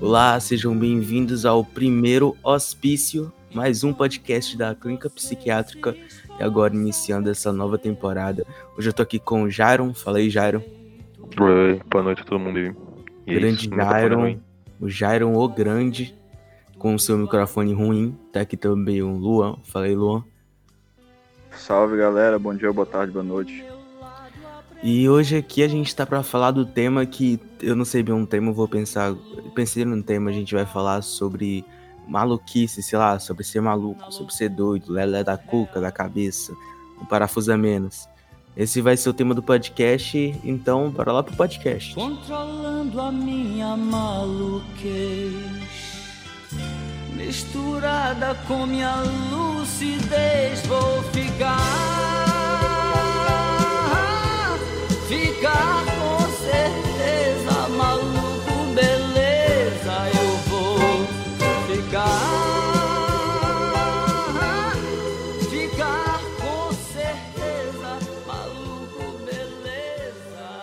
Olá, sejam bem-vindos ao primeiro Hospício, mais um podcast da Clínica Psiquiátrica e agora iniciando essa nova temporada. Hoje eu tô aqui com o Jairon, fala aí, Jairon. Oi, boa noite a todo mundo aí. E é grande tá Jairon, o Jairon o Grande, com o seu microfone ruim. Tá aqui também o Luan, fala aí, Luan. Salve galera, bom dia, boa tarde, boa noite. E hoje aqui a gente tá pra falar do tema que eu não sei bem um tema, vou pensar. Pensei num tema, a gente vai falar sobre maluquice, sei lá, sobre ser maluco, sobre ser doido, lelé da cuca, da cabeça, um parafuso a menos. Esse vai ser o tema do podcast, então bora lá pro podcast. Controlando a minha maluquez Misturada com minha lucidez Vou ficar Ficar com certeza Maluco, beleza Eu vou ficar. Ficar com certeza Maluco, beleza.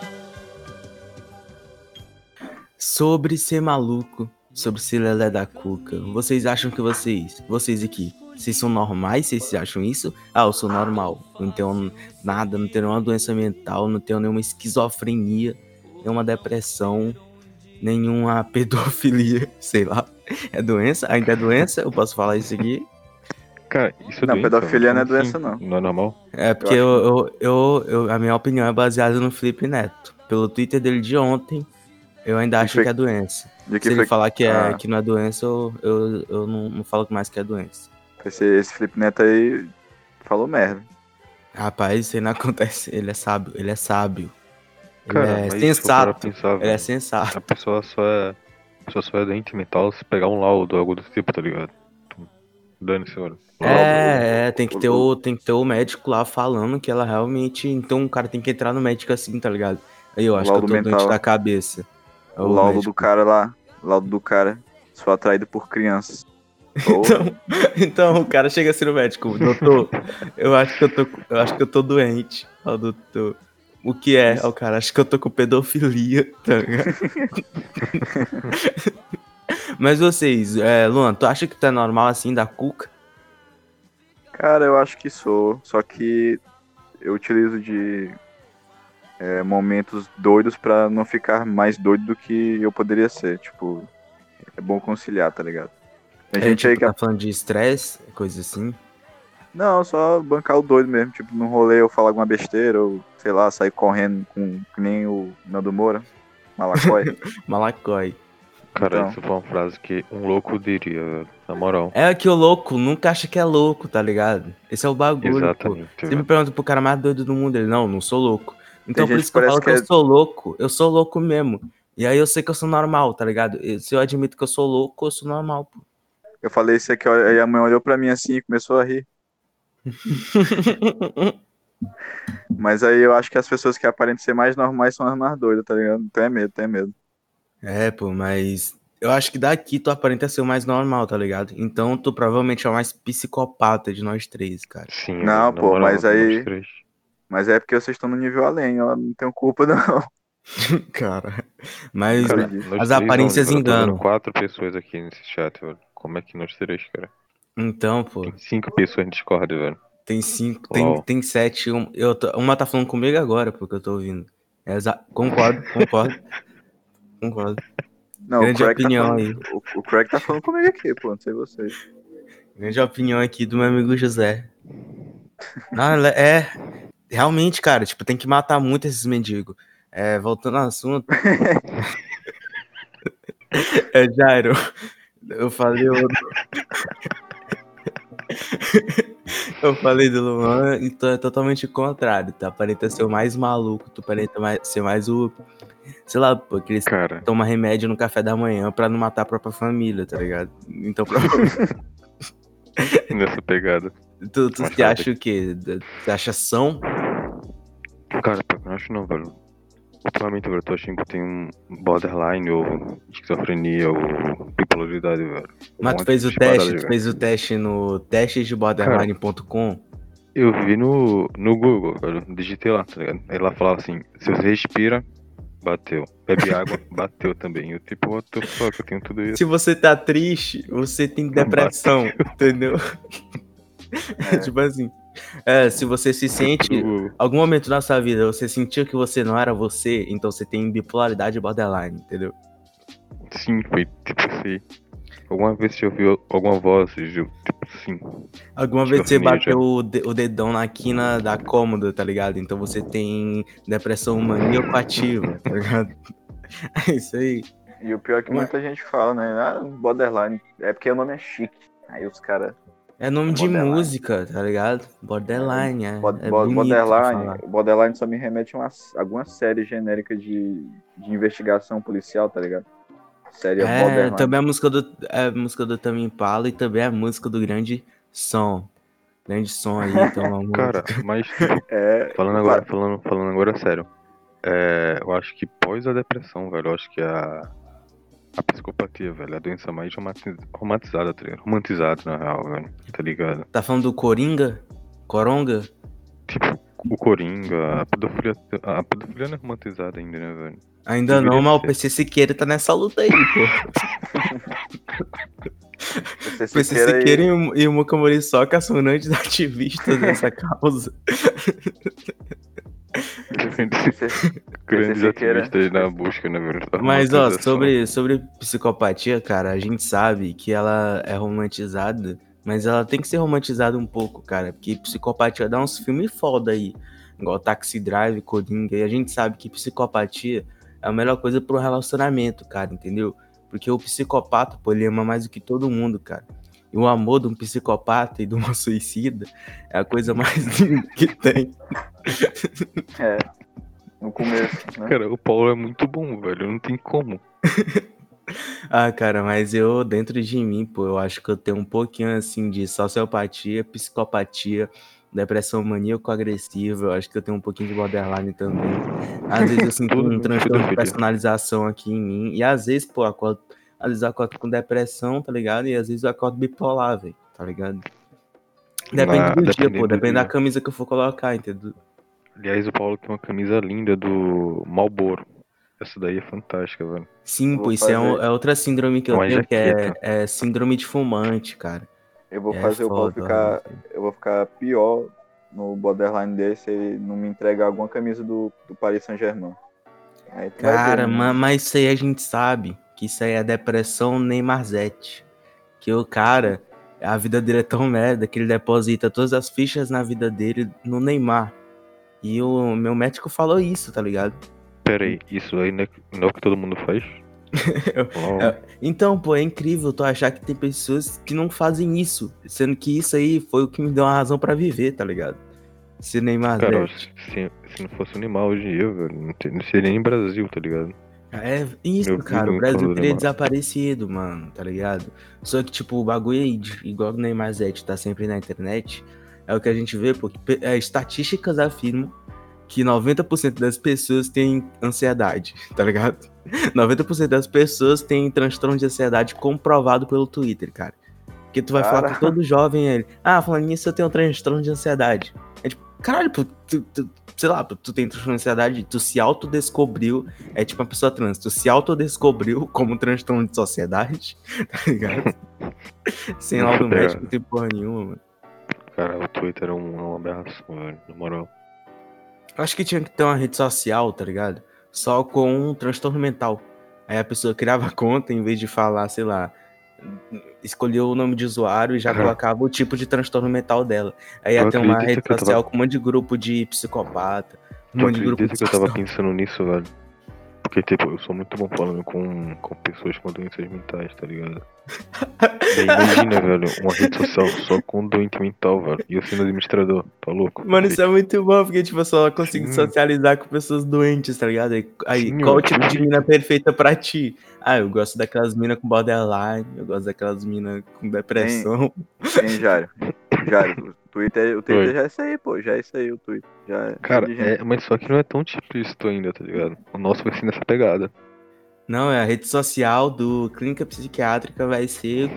Sobre ser maluco, sobre ser lelé da cuca. Vocês acham que vocês, vocês aqui, vocês são normais? Vocês acham isso? Ah, eu sou normal. Não tenho nada, não tenho nenhuma doença mental, não tenho nenhuma esquizofrenia, nenhuma depressão, nenhuma pedofilia, sei lá. É doença? Ainda é doença? Eu posso falar isso aqui? Cara, isso é Não, doença, pedofilia não é assim? doença, não. Não é normal? É porque Eu eu, eu, eu, eu- a minha opinião é baseada no Felipe Neto. Pelo Twitter dele de ontem, eu ainda E acho foi- que é doença. Que Se ele falar que, é, Ah. que não é doença, eu, eu, eu não, não falo mais que é doença. Esse, esse Felipe Neto aí falou merda. Rapaz, isso aí não acontece. Ele é sábio, ele é sábio. Ele Cara, é parar pra sensato. pensar, Ele é sensato. A pessoa só é. A pessoa só é doente mental se pegar um laudo ou algo do tipo, tá ligado? Dane-se, mano. É, é, tem que, ter o, tem que ter o médico lá falando que ela realmente. Então o cara tem que entrar no médico assim, tá ligado? Aí eu acho que eu tô doente mental. da cabeça. É O laudo médico. do cara lá, laudo do cara, sou atraído por crianças. Então, então o cara chega assim no médico, doutor, eu acho que eu tô, eu acho que eu tô doente. Ó, doutor. O que é? Ó, cara, acho que eu tô com pedofilia, tá? Mas vocês, é, Luan, tu acha que tá normal assim da cuca? Cara, eu acho que sou, só que eu utilizo de é, momentos doidos pra não ficar mais doido do que eu poderia ser. Tipo, é bom conciliar, tá ligado? É, gente tipo, aí que. tá falando de estresse, coisa assim. Não, só bancar o doido mesmo. Tipo, no rolê eu falar alguma besteira, ou sei lá, sair correndo com que nem o Nando Moura, Malacói. Malacói. Cara, Então. isso foi uma frase que um louco diria. Na moral. É que o louco nunca acha que é louco, tá ligado? Esse é o bagulho, pô. Exatamente. Você me velho. pergunta pro cara mais doido do mundo, ele, não, não sou louco. Então Tem por isso que eu falo que eu que é- sou louco, eu sou louco mesmo. E aí eu sei que eu sou normal, tá ligado? Se eu admito que eu sou louco, eu sou normal, pô. Eu falei isso aqui, aí a mãe olhou pra mim assim e começou a rir. Mas aí eu acho que as pessoas que aparentam ser mais normais são as mais doidas, tá ligado? Tem medo, tem medo. É, pô, mas eu acho que daqui tu aparenta ser o mais normal, tá ligado? Então tu provavelmente é o mais psicopata de nós três, cara. Sim, Não, pô, mas aí- nós três. Mas é porque vocês estão no nível além, eu não tenho culpa não. Cara, mas Cara, as aparências não, vendo enganam. quatro pessoas aqui nesse chat, velho. Como é que nós três, cara? então, pô, Tem cinco pessoas no Discord, velho. tem cinco, tem, Uau. tem sete. um- eu tô- uma tá falando comigo agora, porque eu tô ouvindo. É exa- concordo, concordo. concordo. Não, grande o Craig, tá opinião falando, aí. o, o Craig tá falando comigo aqui, pô, não sei vocês. Grande opinião aqui do meu amigo José. Não, é. Realmente, cara, tipo, tem que matar muito esses mendigos. É, voltando ao assunto. é, Jairo, eu falei. o- eu falei do Luan e tu é totalmente o contrário. Tu aparenta ser o mais maluco, tu aparenta mais, ser mais o. Sei lá, pô, aqueles que Cara, tomam remédio no café da manhã pra não matar a própria família, tá ligado? Então, pra... nessa pegada. Tu, tu te acha o quê? Tu acha são? Cara, eu não acho não, velho. Ultimamente, velho, eu tô achando que eu tenho um borderline ou esquizofrenia ou bipolaridade, velho. Mas Um tu fez o teste, tu fez o teste no testesdeborderline.com? Eu vi no, no Google, velho. Digitei lá, tá ligado? Aí lá falava assim, se você respira bateu. Bebe água, bateu também. Eu tipo, what the fuck, eu tenho tudo isso. Se você tá triste, você tem depressão, entendeu? É. tipo assim. É, se você se sente. Eu- Algum momento na sua vida você sentiu que você não era você, então você tem bipolaridade borderline, entendeu? Sim, foi tipo assim. Alguma vez você ouviu alguma voz? Tipo assim. Alguma vez você Esquizofrenia, bateu o, de- o dedão na quina da cômoda, tá ligado? Então você tem depressão maníaco-ativa, tá ligado? É isso aí. E o pior é que muita gente fala, né? Ah, borderline. É porque o nome é chique. Aí os caras. É nome de Borderline. música, tá ligado? Borderline, é. Bod- é bo- de borderline. Borderline só me remete a uma, alguma série genérica de, de investigação policial, tá ligado? Série É, Borderline. também a música do, é a música do Tame Impala e também a música do Grande Som. Grande Som aí, então. Cara, mas É, falando agora, falando, falando agora sério. É, eu acho que pós a depressão, velho, eu acho que a, a psicopatia, velho, é a doença mais romantizada, tá ligado? Romantizada, na real, velho, tá ligado? Tá falando do Coringa? Coronga? Tipo, o Coringa, a pedofilia, a pedofilia não é romantizada ainda, né, velho? Ainda Deveria não, mas o. PC Siqueira tá nessa luta aí, pô. PC Siqueira aí- Siqueira e o, e o Muca Muriçoca são grandes ativistas dessa causa. você- Grandes ativistas na busca, né, velho? da Mas, ó, sobre, sobre psicopatia, cara, a gente sabe que ela é romantizada, mas ela tem que ser romantizada um pouco, cara, porque psicopatia dá uns filmes foda aí, igual Taxi Drive, Coringa, e a gente sabe que psicopatia é a melhor coisa pro relacionamento, cara, entendeu? Porque o psicopata, pô, ele ama mais do que todo mundo, cara. E o amor de um psicopata e de uma suicida é a coisa mais linda que tem. É. No começo, né? Cara, o Paulo é muito bom, velho, não tem como. Ah, cara, mas eu, dentro de mim, pô, eu acho que eu tenho um pouquinho, assim, de sociopatia, psicopatia, depressão maníaco-agressiva, eu acho que eu tenho um pouquinho de borderline também. Às vezes eu sinto Tudo um transtorno de personalização aqui em mim, e às vezes, pô, eu acordo, às vezes eu acordo com depressão, tá ligado? E às vezes eu acordo bipolar, velho, tá ligado? Depende Na- do dia, pô, do depende da dia. camisa que eu for colocar, entendeu? Aliás, o Paulo tem uma camisa linda do Malboro. Essa daí é fantástica, velho. Sim, pô, isso é, um- é outra síndrome que eu Uma tenho, que é, é síndrome de fumante, cara. Eu vou É fazer o Paulo foda, ficar. velho. Eu vou ficar pior no borderline desse se ele não me entregar alguma camisa do, do Paris Saint-Germain. Cara, ver, né? ma- mas isso aí a gente sabe que isso aí é depressão Neymarzete. Que o cara, a vida dele é tão merda que ele deposita todas as fichas na vida dele no Neymar. E o meu médico falou isso, tá ligado? Pera aí, isso aí não é, não é o que todo mundo faz? É, Então, pô, é incrível tu achar que tem pessoas que não fazem isso. Sendo que isso aí foi o que me deu uma razão pra viver, tá ligado? Esse Neymar Cara, se, se não fosse animal hoje em dia, velho, não, seria nem Brasil, tá ligado? É isso, Eu cara. O Brasil teria desaparecido, mano, tá ligado? Só que, tipo, o bagulho aí, de- igual o Neymar Zete tá sempre na internet, é o que a gente vê, porque é, estatísticas afirmam que 90% das pessoas têm ansiedade, tá ligado? 90% das pessoas têm transtorno de ansiedade comprovado pelo Twitter, cara. Porque tu vai falar Cara. com todo jovem ele, ah, falando nisso, eu tenho transtorno de ansiedade. É tipo, caralho, pô, tu, tu- sei lá, tu tem transtorno de ansiedade, tu se autodescobriu, é tipo uma pessoa trans, tu se autodescobriu como transtorno de sociedade, tá ligado? Sem laudo É. médico, não tem porra nenhuma, mano. Cara, o Twitter é, um, é uma aberração, velho, na moral. Acho que tinha que ter uma rede social, tá ligado? Só com um transtorno mental. Aí a pessoa criava a conta, em vez de falar, sei lá, escolheu o nome de usuário e já Aham. colocava o tipo de transtorno mental dela. Aí ia ter uma rede eu tava- social com um monte de grupo de psicopata, um Tu monte de grupo de que eu tava pensando nisso, velho? Porque, tipo, eu sou muito bom falando com, com pessoas com doenças mentais, tá ligado? Imagina, velho, uma rede social só com doente mental, velho. E eu sendo administrador, tá louco? Mano, isso é muito bom, porque, tipo, eu só consigo Sim. socializar com pessoas doentes, tá ligado? Aí, aí, Sim, qual o tipo de mina perfeita pra ti? Ah, eu gosto daquelas minas com borderline, eu gosto daquelas minas com depressão. Hein, Jário? Jário, Twitter, o Twitter Oi. já é isso aí, pô. Já é isso aí, o Twitter. Já é Cara, é, mas só que não é tão explícito ainda, tá ligado? O nosso vai ser nessa pegada. Não, é a rede social do Clínica Psiquiátrica vai ser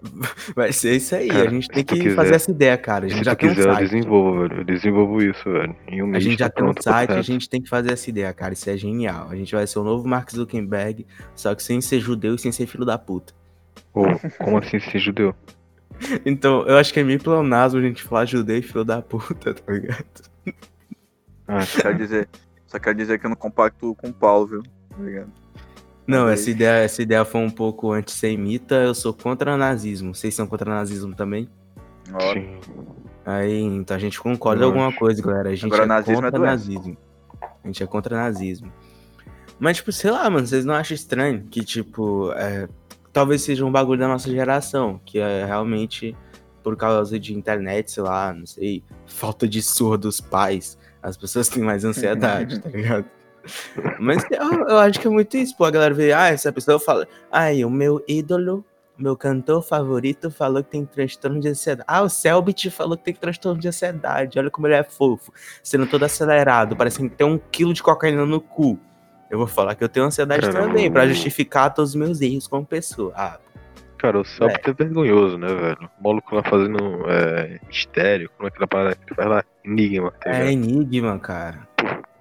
Vai ser isso aí. Cara, a gente tem que quiser- fazer essa ideia, cara. A gente Se já tu tem um quiser, eu site. desenvolvo, velho. Eu desenvolvo isso, velho. Em um A gente já tá tem um site, a gente tem que fazer essa ideia, cara. Isso é genial. A gente vai ser o novo Mark Zuckerberg, só que sem ser judeu e sem ser filho da puta. Ô, como assim ser judeu? Então, eu acho que é meio pleonasmo a gente falar judeu e filho da puta, tá ligado? Ah, Só quero dizer, só quero dizer que eu não compacto com o Paulo, viu? Tá ligado? Não, Aí. essa ideia, essa ideia foi um pouco antissemita. Eu sou contra nazismo. Vocês são contra nazismo também? Ó, sim. Aí, então a gente concorda em alguma coisa, galera. A gente Agora, é nazismo é contra doença. nazismo. A gente é contra nazismo. Mas, tipo, sei lá, mano, vocês não acham estranho que, tipo, é, talvez seja um bagulho da nossa geração, que é realmente por causa de internet, sei lá, não sei, falta de surra dos pais, as pessoas têm mais ansiedade, tá ligado? Mas eu, eu acho que é muito isso, pô, a galera vê, ah, essa pessoa fala, ai, o meu ídolo, meu cantor favorito falou que tem transtorno de ansiedade. Ah, o Selbit falou que tem transtorno de ansiedade, olha como ele é fofo, sendo todo acelerado, parecendo que tem um quilo de cocaína no cu. Eu vou falar que eu tenho ansiedade Caramba. também, pra justificar todos os meus erros como pessoa. Ah, Cara, o Celtic é. vergonhoso, né, velho? O maluco lá fazendo é, mistério, como é que ele parada que ele faz lá? Enigma, tá é enigma, cara.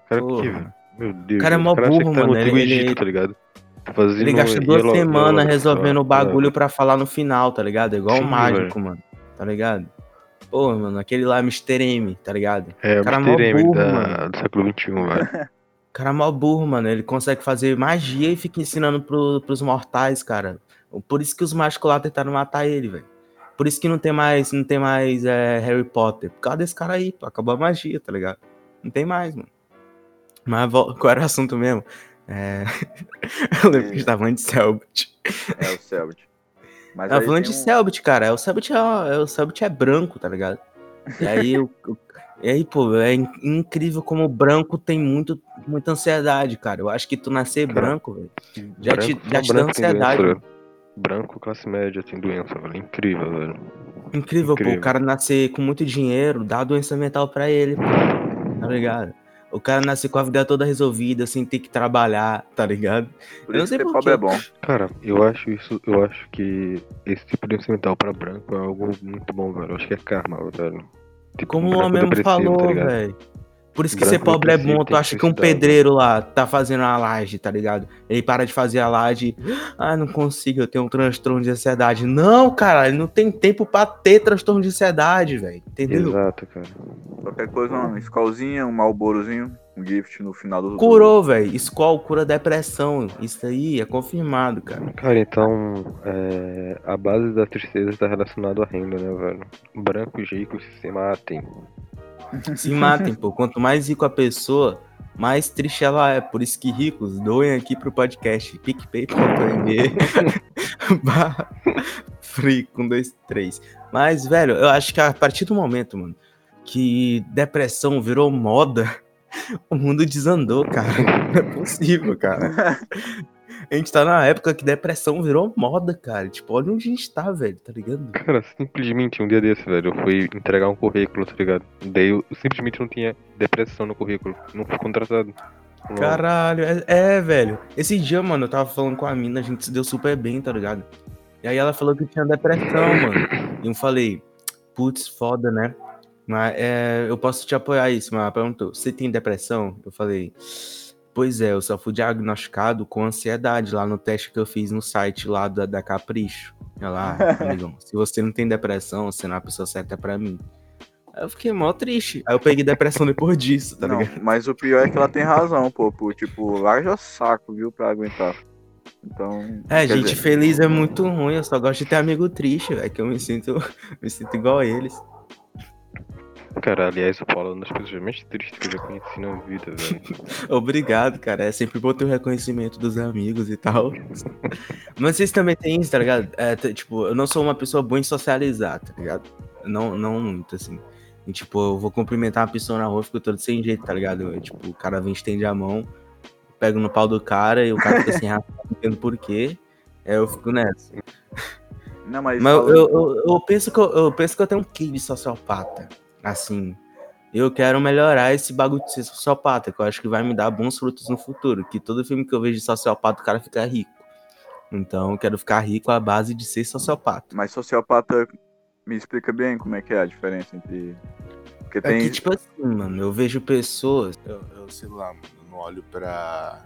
Cara, porra. que, velho? Meu Deus. O cara é mó burro, tá mano, ele- Egito, tá ligado? Tá Fazendo Ele gasta duas semanas resolvendo o tá, bagulho pra falar no final, tá ligado? É igual Sim, o mágico, mano. Tá ligado? Pô, mano, aquele lá, Mr. M, tá ligado? É, o cara Mr. mó M burro, da, mano. do século XXI, velho. Cara é mó burro, mano. Ele consegue fazer magia e fica ensinando pro, pros mortais, cara. Por isso que os mágicos lá tentaram matar ele, velho. Por isso que não tem mais, não tem mais é, Harry Potter. Por causa desse cara aí, pô. Acabou a magia, tá ligado? Não tem mais, mano. Mas qual era o assunto mesmo? É... Eu lembro que a gente tava falando de Selbit. é o Selbit. Mas Tava falando de um- Selbit, cara. O Selbit é, é- o Selbit é branco, tá ligado? E aí, o, o- e aí, pô, é in- incrível como o branco tem muito, muita ansiedade, cara. Eu acho que tu nascer branco, velho. Já te- Branco- já só te dá ansiedade, doença, mano. Branco, classe média, tem doença, velho. Incrível, velho. Incrível, pô. Incrível. O cara nascer com muito dinheiro, dá doença mental pra ele, pô. Tá ligado? O cara nascer com a vida toda resolvida, sem ter que trabalhar, tá ligado? Por eu não sei que por é bom. Cara, eu acho isso, eu acho que esse tipo de doença mental pra branco é algo muito bom, velho. Eu acho que é karma, velho. Tipo, Como o homem tá falou, ligado? velho. Por isso que Branco ser pobre é bom. Tu acha que um pedreiro lá tá fazendo a laje, tá ligado? Ele para de fazer a laje. Ah, não consigo, eu tenho um transtorno de ansiedade. Não, cara, ele não tem tempo pra ter transtorno de ansiedade, velho. Entendeu? Exato, cara. Qualquer coisa, uma escolzinha, um malborozinho, um gift no final do. Curou, velho. Escol cura depressão. Isso aí é confirmado, cara. Cara, então, é, a base da tristeza está relacionada à renda, né, velho? Brancos ricos se matem. Se matem, pô. Quanto mais rico a pessoa, mais triste ela é. Por isso que ricos, doem aqui pro podcast picpay.me barra free com dois, três. Mas, velho, eu acho que a partir do momento, mano, que depressão virou moda, o mundo desandou, cara. Não é possível, cara. A gente tá na época que depressão virou moda, cara. Tipo, olha onde a gente tá, velho, tá ligado? Cara, simplesmente um dia desse, velho, eu fui entregar um currículo, tá ligado? Daí eu simplesmente não tinha depressão no currículo. Não fui contratado. Caralho, é, é, velho. Esse dia, mano, eu tava falando com a mina, a gente se deu super bem, tá ligado? E aí ela falou que tinha depressão, mano. E eu falei, putz, foda, né? Mas é, eu posso te apoiar isso, mas ela perguntou, você tem depressão? Eu falei, pois é, eu só fui diagnosticado com ansiedade lá no teste que eu fiz no site lá da, da Capricho. Ela, ah, amigão, se você não tem depressão, você não é a pessoa certa pra mim. Aí eu fiquei mó triste. Aí eu peguei depressão depois disso, tá não, ligado? mas o pior é que ela tem razão, pô. pô tipo, larga o saco, viu, pra aguentar. Então. É, gente dizer, feliz é muito ruim, eu só gosto de ter amigo triste, velho, que eu me sinto, me sinto igual a eles. Cara, aliás, o Paulo é uma das pessoas mais tristes que eu já conheci na vida, velho. Obrigado, cara, é sempre bom ter o reconhecimento dos amigos e tal. Mas vocês também têm isso, tá ligado? É, tipo, eu não sou uma pessoa boa em socializar, tá ligado? Não, não muito, assim. E, tipo, eu vou cumprimentar uma pessoa na rua, fico todo sem jeito, tá ligado? Eu, tipo, o cara vem, estende a mão, pego no pau do cara e o cara fica sem raça, não entendo por quê. Aí eu fico nessa. Não, mas. Mas eu, eu, eu- eu penso que eu, eu penso que eu tenho um quê de sociopata. Assim. Eu quero melhorar esse bagulho de ser sociopata, que eu acho que vai me dar bons frutos no futuro. Que todo filme que eu vejo de sociopata, o cara fica rico. Então eu quero ficar rico à base de ser sociopata. Mas sociopata, me explica bem como é que é a diferença entre. Porque É tem. que, tipo assim, mano, eu vejo pessoas. Eu, eu sei lá, mano, eu não olho pra.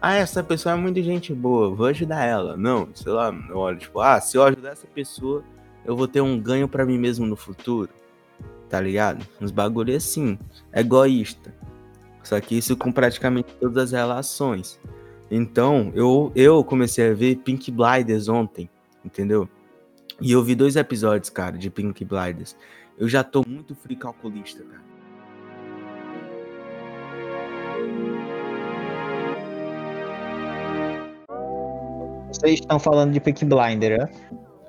Ah, essa pessoa é muito gente boa, vou ajudar ela. Não, sei lá, eu olho, tipo, ah, se eu ajudar essa pessoa, eu vou ter um ganho pra mim mesmo no futuro. Tá ligado? Uns bagulho assim. Egoísta. Só que isso com praticamente todas as relações. Então, eu, eu comecei a ver Pink Blinders ontem, entendeu? E eu vi dois episódios, cara, de Pink Blinders. Eu já tô muito frio calculista, cara. Vocês estão falando de Peak Blinder, né?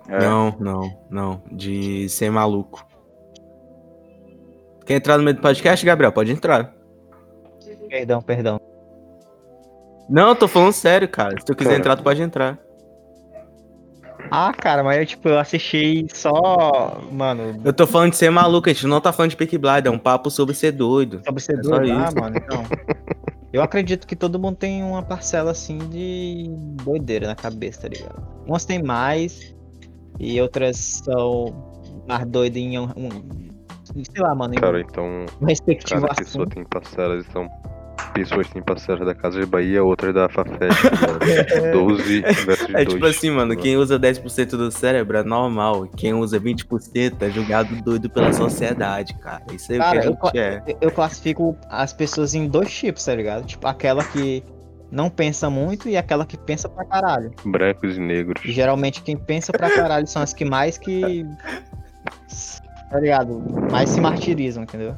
É. Não, não, não. De ser maluco. Quer entrar no meio do podcast, Gabriel? Pode entrar. Perdão, perdão. Não, tô falando sério, cara. Se tu quiser Cara. entrar, tu pode entrar. Ah, cara, mas eu, tipo, eu assisti só. Mano, Eu tô falando de ser maluco, a gente não tá falando de Peak Blind, é um papo sobre ser doido. sobre ser É doido. Ah, mano, então. Eu acredito que todo mundo tem uma parcela assim de doideira na cabeça, tá ligado? Umas tem mais e outras são mais doidas em um. Sei lá, mano, Cara, então respectivo cada pessoa tem parcelas, então pessoas têm parcelas da Casa de Bahia, outras da Fafete, tá ligado? 12 versus 2. É tipo assim, mano, quem usa 10% do cérebro é normal. Quem usa 20% é julgado doido pela sociedade, cara. Isso aí é o Cara, que a eu, gente cla- é. eu- eu classifico as pessoas em dois tipos, tá ligado? Tipo, aquela que não pensa muito e aquela que pensa pra caralho. Brancos e negros. E geralmente quem pensa pra caralho são as que mais que. Tá ligado? Mais se martirizam, entendeu?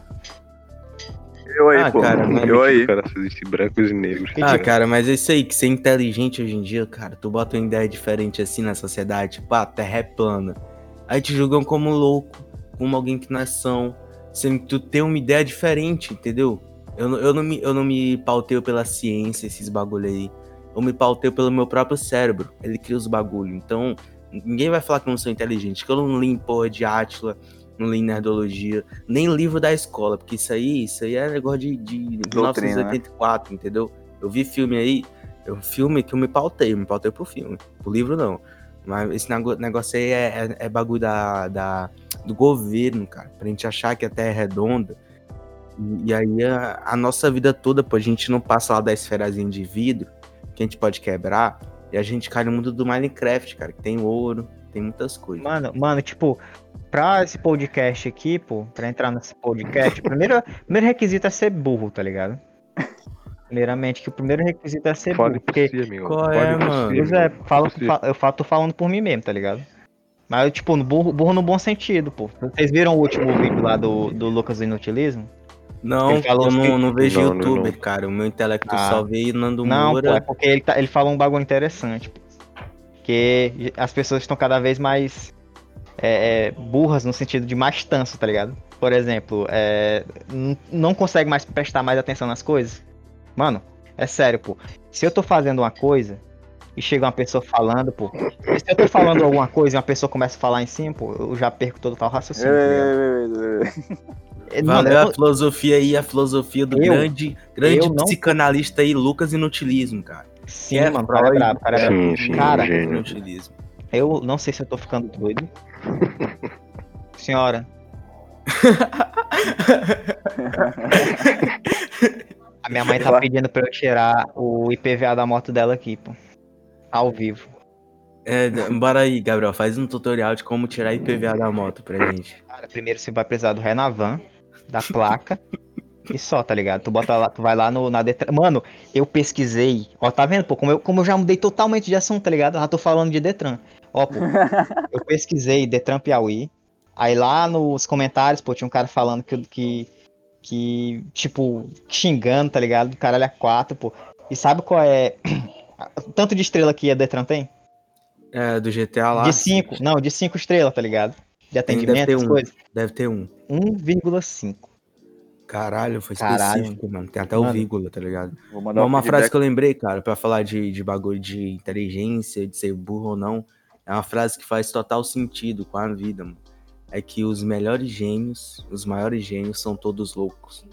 Eu aí, Ah, pô. cara, mas- eu aí. Cara, brancos e negros. Ah, tipo- cara, mas é isso aí, que ser inteligente hoje em dia, cara, tu bota uma ideia diferente assim na sociedade, tipo, ah, a terra é plana. Aí te julgam como louco, como alguém que não é são, sendo que tu tem uma ideia diferente, entendeu? Eu, não- eu, não me, eu não me pauteio pela ciência, esses bagulho aí. Eu me pauteio pelo meu próprio cérebro. Ele cria os bagulho. Então, ninguém vai falar que eu não sou inteligente, que eu não li porra de Átila, não li nerdologia, nem livro da escola, porque isso aí, isso aí é negócio de, de Doutrina, né? 1984, entendeu? Eu vi filme aí, é um filme que eu me pautei, eu me pautei pro filme, pro livro não. Mas esse negócio aí é, é, é bagulho da, da- do governo, cara, pra gente achar que a Terra é redonda. E, e aí a, a nossa vida toda, pô, a gente não passa lá da esferazinha de vidro, que a gente pode quebrar, e a gente cai no mundo do Minecraft, cara, que tem ouro, tem muitas coisas. Mano, mano, tipo, pra esse podcast aqui, pô, pra entrar nesse podcast, o primeiro, primeiro requisito é ser burro, tá ligado? Primeiramente, que o primeiro requisito é ser Fale burro. por Porque, si, amigo. Qual Fale é, mano? pois é, falo, eu falo, tô falando por mim mesmo, tá ligado? Mas, tipo, no burro, burro no bom sentido, pô. Vocês viram o último vídeo lá do, do Lucas do Inutilismo? Não, Ele falou eu não, que- não vejo Não, youtuber, não. cara. O meu intelecto Ah. só veio Nando Não, pô, é Moura. porque ele, tá, ele falou um bagulho interessante. pô. Que as pessoas estão cada vez mais é, é, burras no sentido de mais tanso, tá ligado? Por exemplo, é, não consegue mais prestar mais atenção nas coisas. Mano, é sério, pô. Se eu tô fazendo uma coisa e chega uma pessoa falando, pô. Se eu tô falando alguma coisa e uma pessoa começa a falar em cima, pô, eu já perco todo o raciocínio, tá ligado? É, mano, Valeu eu- a filosofia aí, a filosofia do Eu- grande, grande eu não- psicanalista aí, Lucas Inutilismo, cara. Sim, é mano, o cara é brabo, cara é brabo. Sim, sim, Cara, gênio. Eu não sei se eu tô ficando doido. Senhora. A minha mãe tá pedindo pra eu tirar o IPVA da moto dela aqui, pô. Ao vivo. É, bora aí, Gabriel, faz um tutorial de como tirar IPVA da moto pra gente. Cara, primeiro você vai precisar do Renavan, da placa. E só, tá ligado? Tu bota lá, tu vai lá no, na Detran. Mano, eu pesquisei. Ó, tá vendo, pô? Como eu, como eu já mudei totalmente de assunto, tá ligado? Eu já tô falando de Detran. Ó, pô. eu pesquisei Detran Piauí. Aí lá nos comentários, pô, tinha um cara falando que, que, que tipo, xingando, tá ligado? Do caralho a quatro, pô. E sabe qual é. Tanto de estrela que a Detran tem? É, do GTA lá. De 5. Não, de 5 estrelas, tá ligado? De Tem, deve atendimento, ter essas um. coisas. Deve ter um. 1,5. Caralho, foi Caralho. específico, mano. Tem até o Mano. vírgula, tá ligado? Uma, um uma frase que eu lembrei, cara, pra falar de, de bagulho de inteligência, de ser burro ou não, é uma frase que faz total sentido com a vida, mano. É que os melhores gênios, os maiores gênios são todos loucos.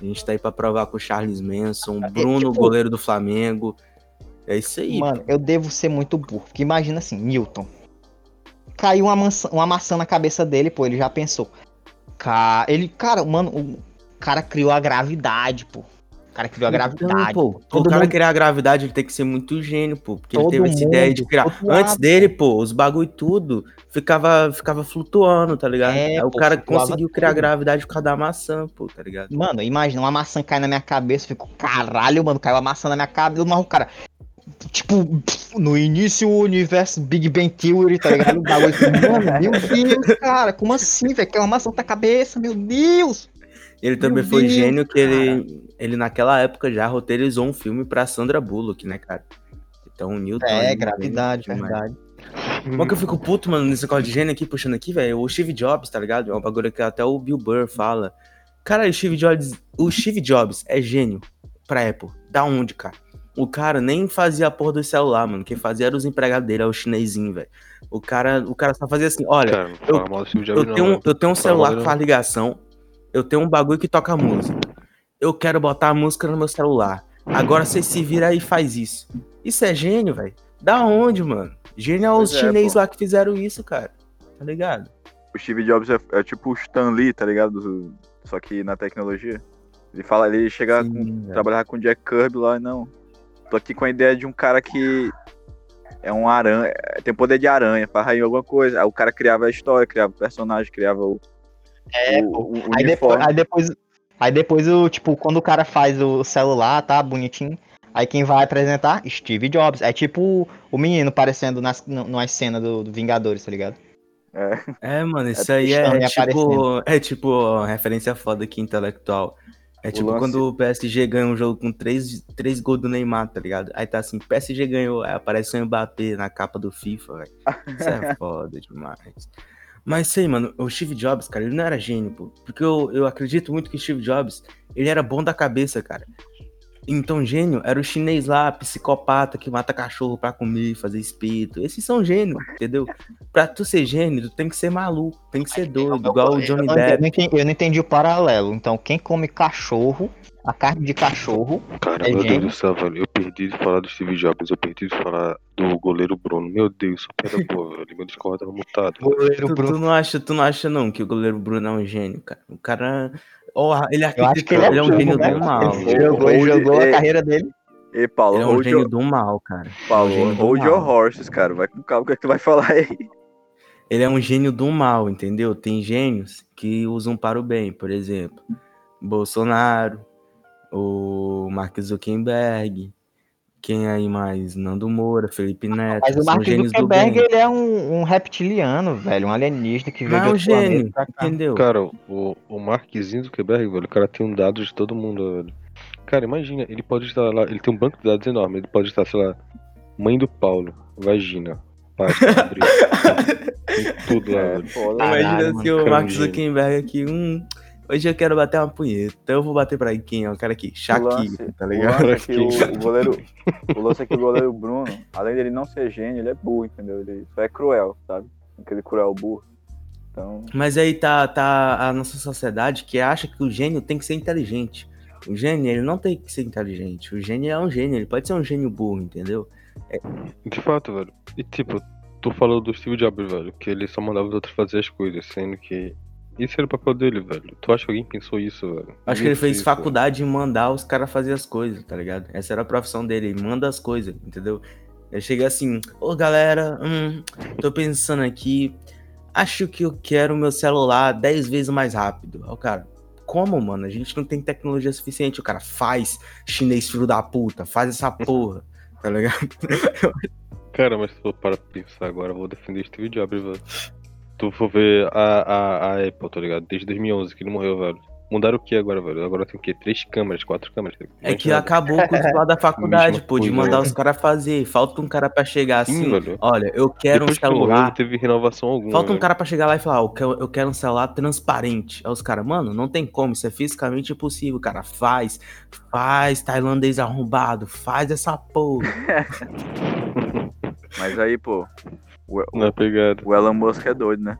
A gente tá aí pra provar com o Charles Manson, o Bruno, tipo- goleiro do Flamengo. É isso aí. Mano, eu devo ser muito burro. Porque imagina assim, Newton. Caiu uma maçã, uma maçã na cabeça dele, pô, ele já pensou. Ca... Ele, cara, mano, o cara criou a gravidade, pô. O cara criou a gravidade. Então, pô, o cara mundo- criar a gravidade ele tem que ser muito gênio, pô. Porque ele Todo teve essa ideia de criar. Antes lado, dele, pô, os bagulho tudo ficava, ficava flutuando, tá ligado? É, Aí o pô, cara conseguiu criar a tudo. gravidade por causa da maçã, pô, tá ligado? Mano, imagina, uma maçã cai na minha cabeça, eu fico, caralho, mano, caiu a maçã na minha cabeça, mas o cara. Tipo, no início o universo Big Bang Theory, tá ligado? O bagulho, mano, meu Deus, cara, como assim, velho? Caiu uma maçã na cabeça, meu Deus! Ele também Meu foi Deus, gênio que ele, ele naquela época já roteirizou um filme pra Sandra Bullock, né, cara? Então o Newton. É, aí, gravidade, verdade. Como que eu fico puto, mano, nesse negócio de gênio aqui, puxando aqui, velho? O Steve Jobs, tá ligado? É um bagulho que até o Bill Burr fala. Cara, o Steve Jobs, o Steve Jobs é gênio pra Apple. Da onde, cara? O cara nem fazia a porra do celular, mano. Quem fazia era os empregados dele, é o chinesinho, velho. O cara, o cara só fazia assim, olha, Cara, eu- eu tenho, um, não. eu tenho um celular que faz ligação. Eu tenho um bagulho que toca música. Eu quero botar a música no meu celular. Agora você se vira e faz isso. Isso é gênio, velho. Da onde, mano? Gênio é os é, chineses lá que fizeram isso, cara. Tá ligado? O Steve Jobs é, é tipo o Stan Lee, tá ligado? Do- Só que na tecnologia. Ele fala, ele chega com, Sim, velho. trabalhar com o Jack Kirby lá, e não. Tô aqui com a ideia de um cara que é um aranha, tem poder de aranha, faz aí alguma coisa. Aí o cara criava a história, criava o personagem, criava o, É, o, o Aí depois, aí depois, aí depois o, tipo, quando o cara faz o celular, tá, bonitinho, aí quem vai apresentar? Steve Jobs. É tipo o menino parecendo nas, n- numa cena do, do Vingadores, tá ligado? É, mano, isso É aí é tipo, é tipo ó, referência foda aqui intelectual. É tipo lance- quando o PSG ganha um jogo com três, três gols do Neymar, tá ligado? Aí tá assim, PSG ganhou, aí aparece o Mbappé na capa do FIFA, velho. Isso é foda demais. Mas sei, mano, o Steve Jobs, cara, ele não era gênio, pô. Porque eu, eu acredito muito que o Steve Jobs, ele era bom da cabeça, cara. Então, gênio era o chinês lá, psicopata, que mata cachorro pra comer, fazer espeto. Esses são gênios, entendeu? Pra tu ser gênio, tu tem que ser maluco, tem que ser doido, igual o Johnny eu, Depp. não entendi, eu não entendi o paralelo. Então, quem come cachorro, a carne de cachorro, Cara, É meu Deus gênio? do céu, velho. Eu perdi de falar do Steve Jobs, eu perdi de falar do goleiro Bruno. Meu Deus, só piada boa, velho. Meu Discord tava mutado. goleiro Tu, tu não acha, tu não acha não que o goleiro Bruno é um gênio, cara? O cara, ó, ele é Eu acho que ele é, ele é um gênio né? do mal. Ele Ele jogou, ele jogou a é- carreira dele. Ei, Paulo, é um hold, gênio your, do mal, cara. Paulo, é um hold your mal. horses, cara. Vai com calma, o que é que tu vai falar aí? Ele é um gênio do mal, entendeu? Tem gênios que usam para o bem, por exemplo, Bolsonaro, o Mark Zuckerberg, quem aí mais? Nando Moura, Felipe Neto, Mas o Mark Zuckerberg, ele é um, um reptiliano, velho, um alienígena que veio Não é um de outro gênio, pra cá. entendeu? Cara, o, o Marquezinho Zuckerberg, velho, o cara tem um dado de todo mundo, velho. Cara, imagina, ele pode estar lá, ele tem um banco de dados enorme, ele pode estar, sei lá, mãe do Paulo, vagina, pasta, tudo lá, É, velho. Imagina se o cara, Mark um. Zuckerberg aqui, hum, hoje eu quero bater uma punheta, então eu vou bater pra quem? ó, O cara aqui, Shakira, tá O ligado? lance é o, o goleiro. O lance é que o goleiro Bruno, além dele não ser gênio, ele é burro, entendeu? Ele só é cruel, sabe? Aquele cruel burro. Então. Mas aí tá, tá a nossa sociedade que acha que o gênio tem que ser inteligente. O gênio, ele não tem que ser inteligente. O gênio é um gênio, ele pode ser um gênio burro, entendeu? De fato, velho. E tipo, tu falou do Steve Jobs, velho, que ele só mandava os outros fazer as coisas, sendo que isso era o papel dele, velho. Tu acha que alguém pensou isso, velho? Acho que ele fez isso, faculdade em mandar os caras fazer as coisas, tá ligado? Essa era a profissão dele, ele manda as coisas, entendeu? Ele chega assim, ô galera, hum, tô pensando aqui, acho que eu quero meu celular 10 vezes mais rápido. Aí o cara, como, mano? A gente não tem tecnologia suficiente. O cara faz, chinês filho da puta, faz essa porra, tá ligado? Cara, mas se for para pensar agora, eu vou defender Steve Jobs, velho. Tu for ver a, a, a Apple, tá ligado? Desde 2011 que ele morreu, velho. Mudaram o que agora, velho? Agora tem o quê? Três câmeras, quatro câmeras? tá É que Imagina, acabou o curso lá da faculdade, pô, de mandar né? os caras fazer. Falta um cara pra chegar Sim, assim, velho. olha, eu quero Depois um que ele morreu, não celular. teve renovação alguma. Falta um velho. cara pra chegar lá e falar, ó, eu quero, eu quero um celular transparente. Aí os caras, mano, não tem como, isso é fisicamente impossível, cara. Faz, faz, tailandês arrombado, faz essa porra. Mas aí, pô. O, Na pegada. o Elon Musk é doido, né?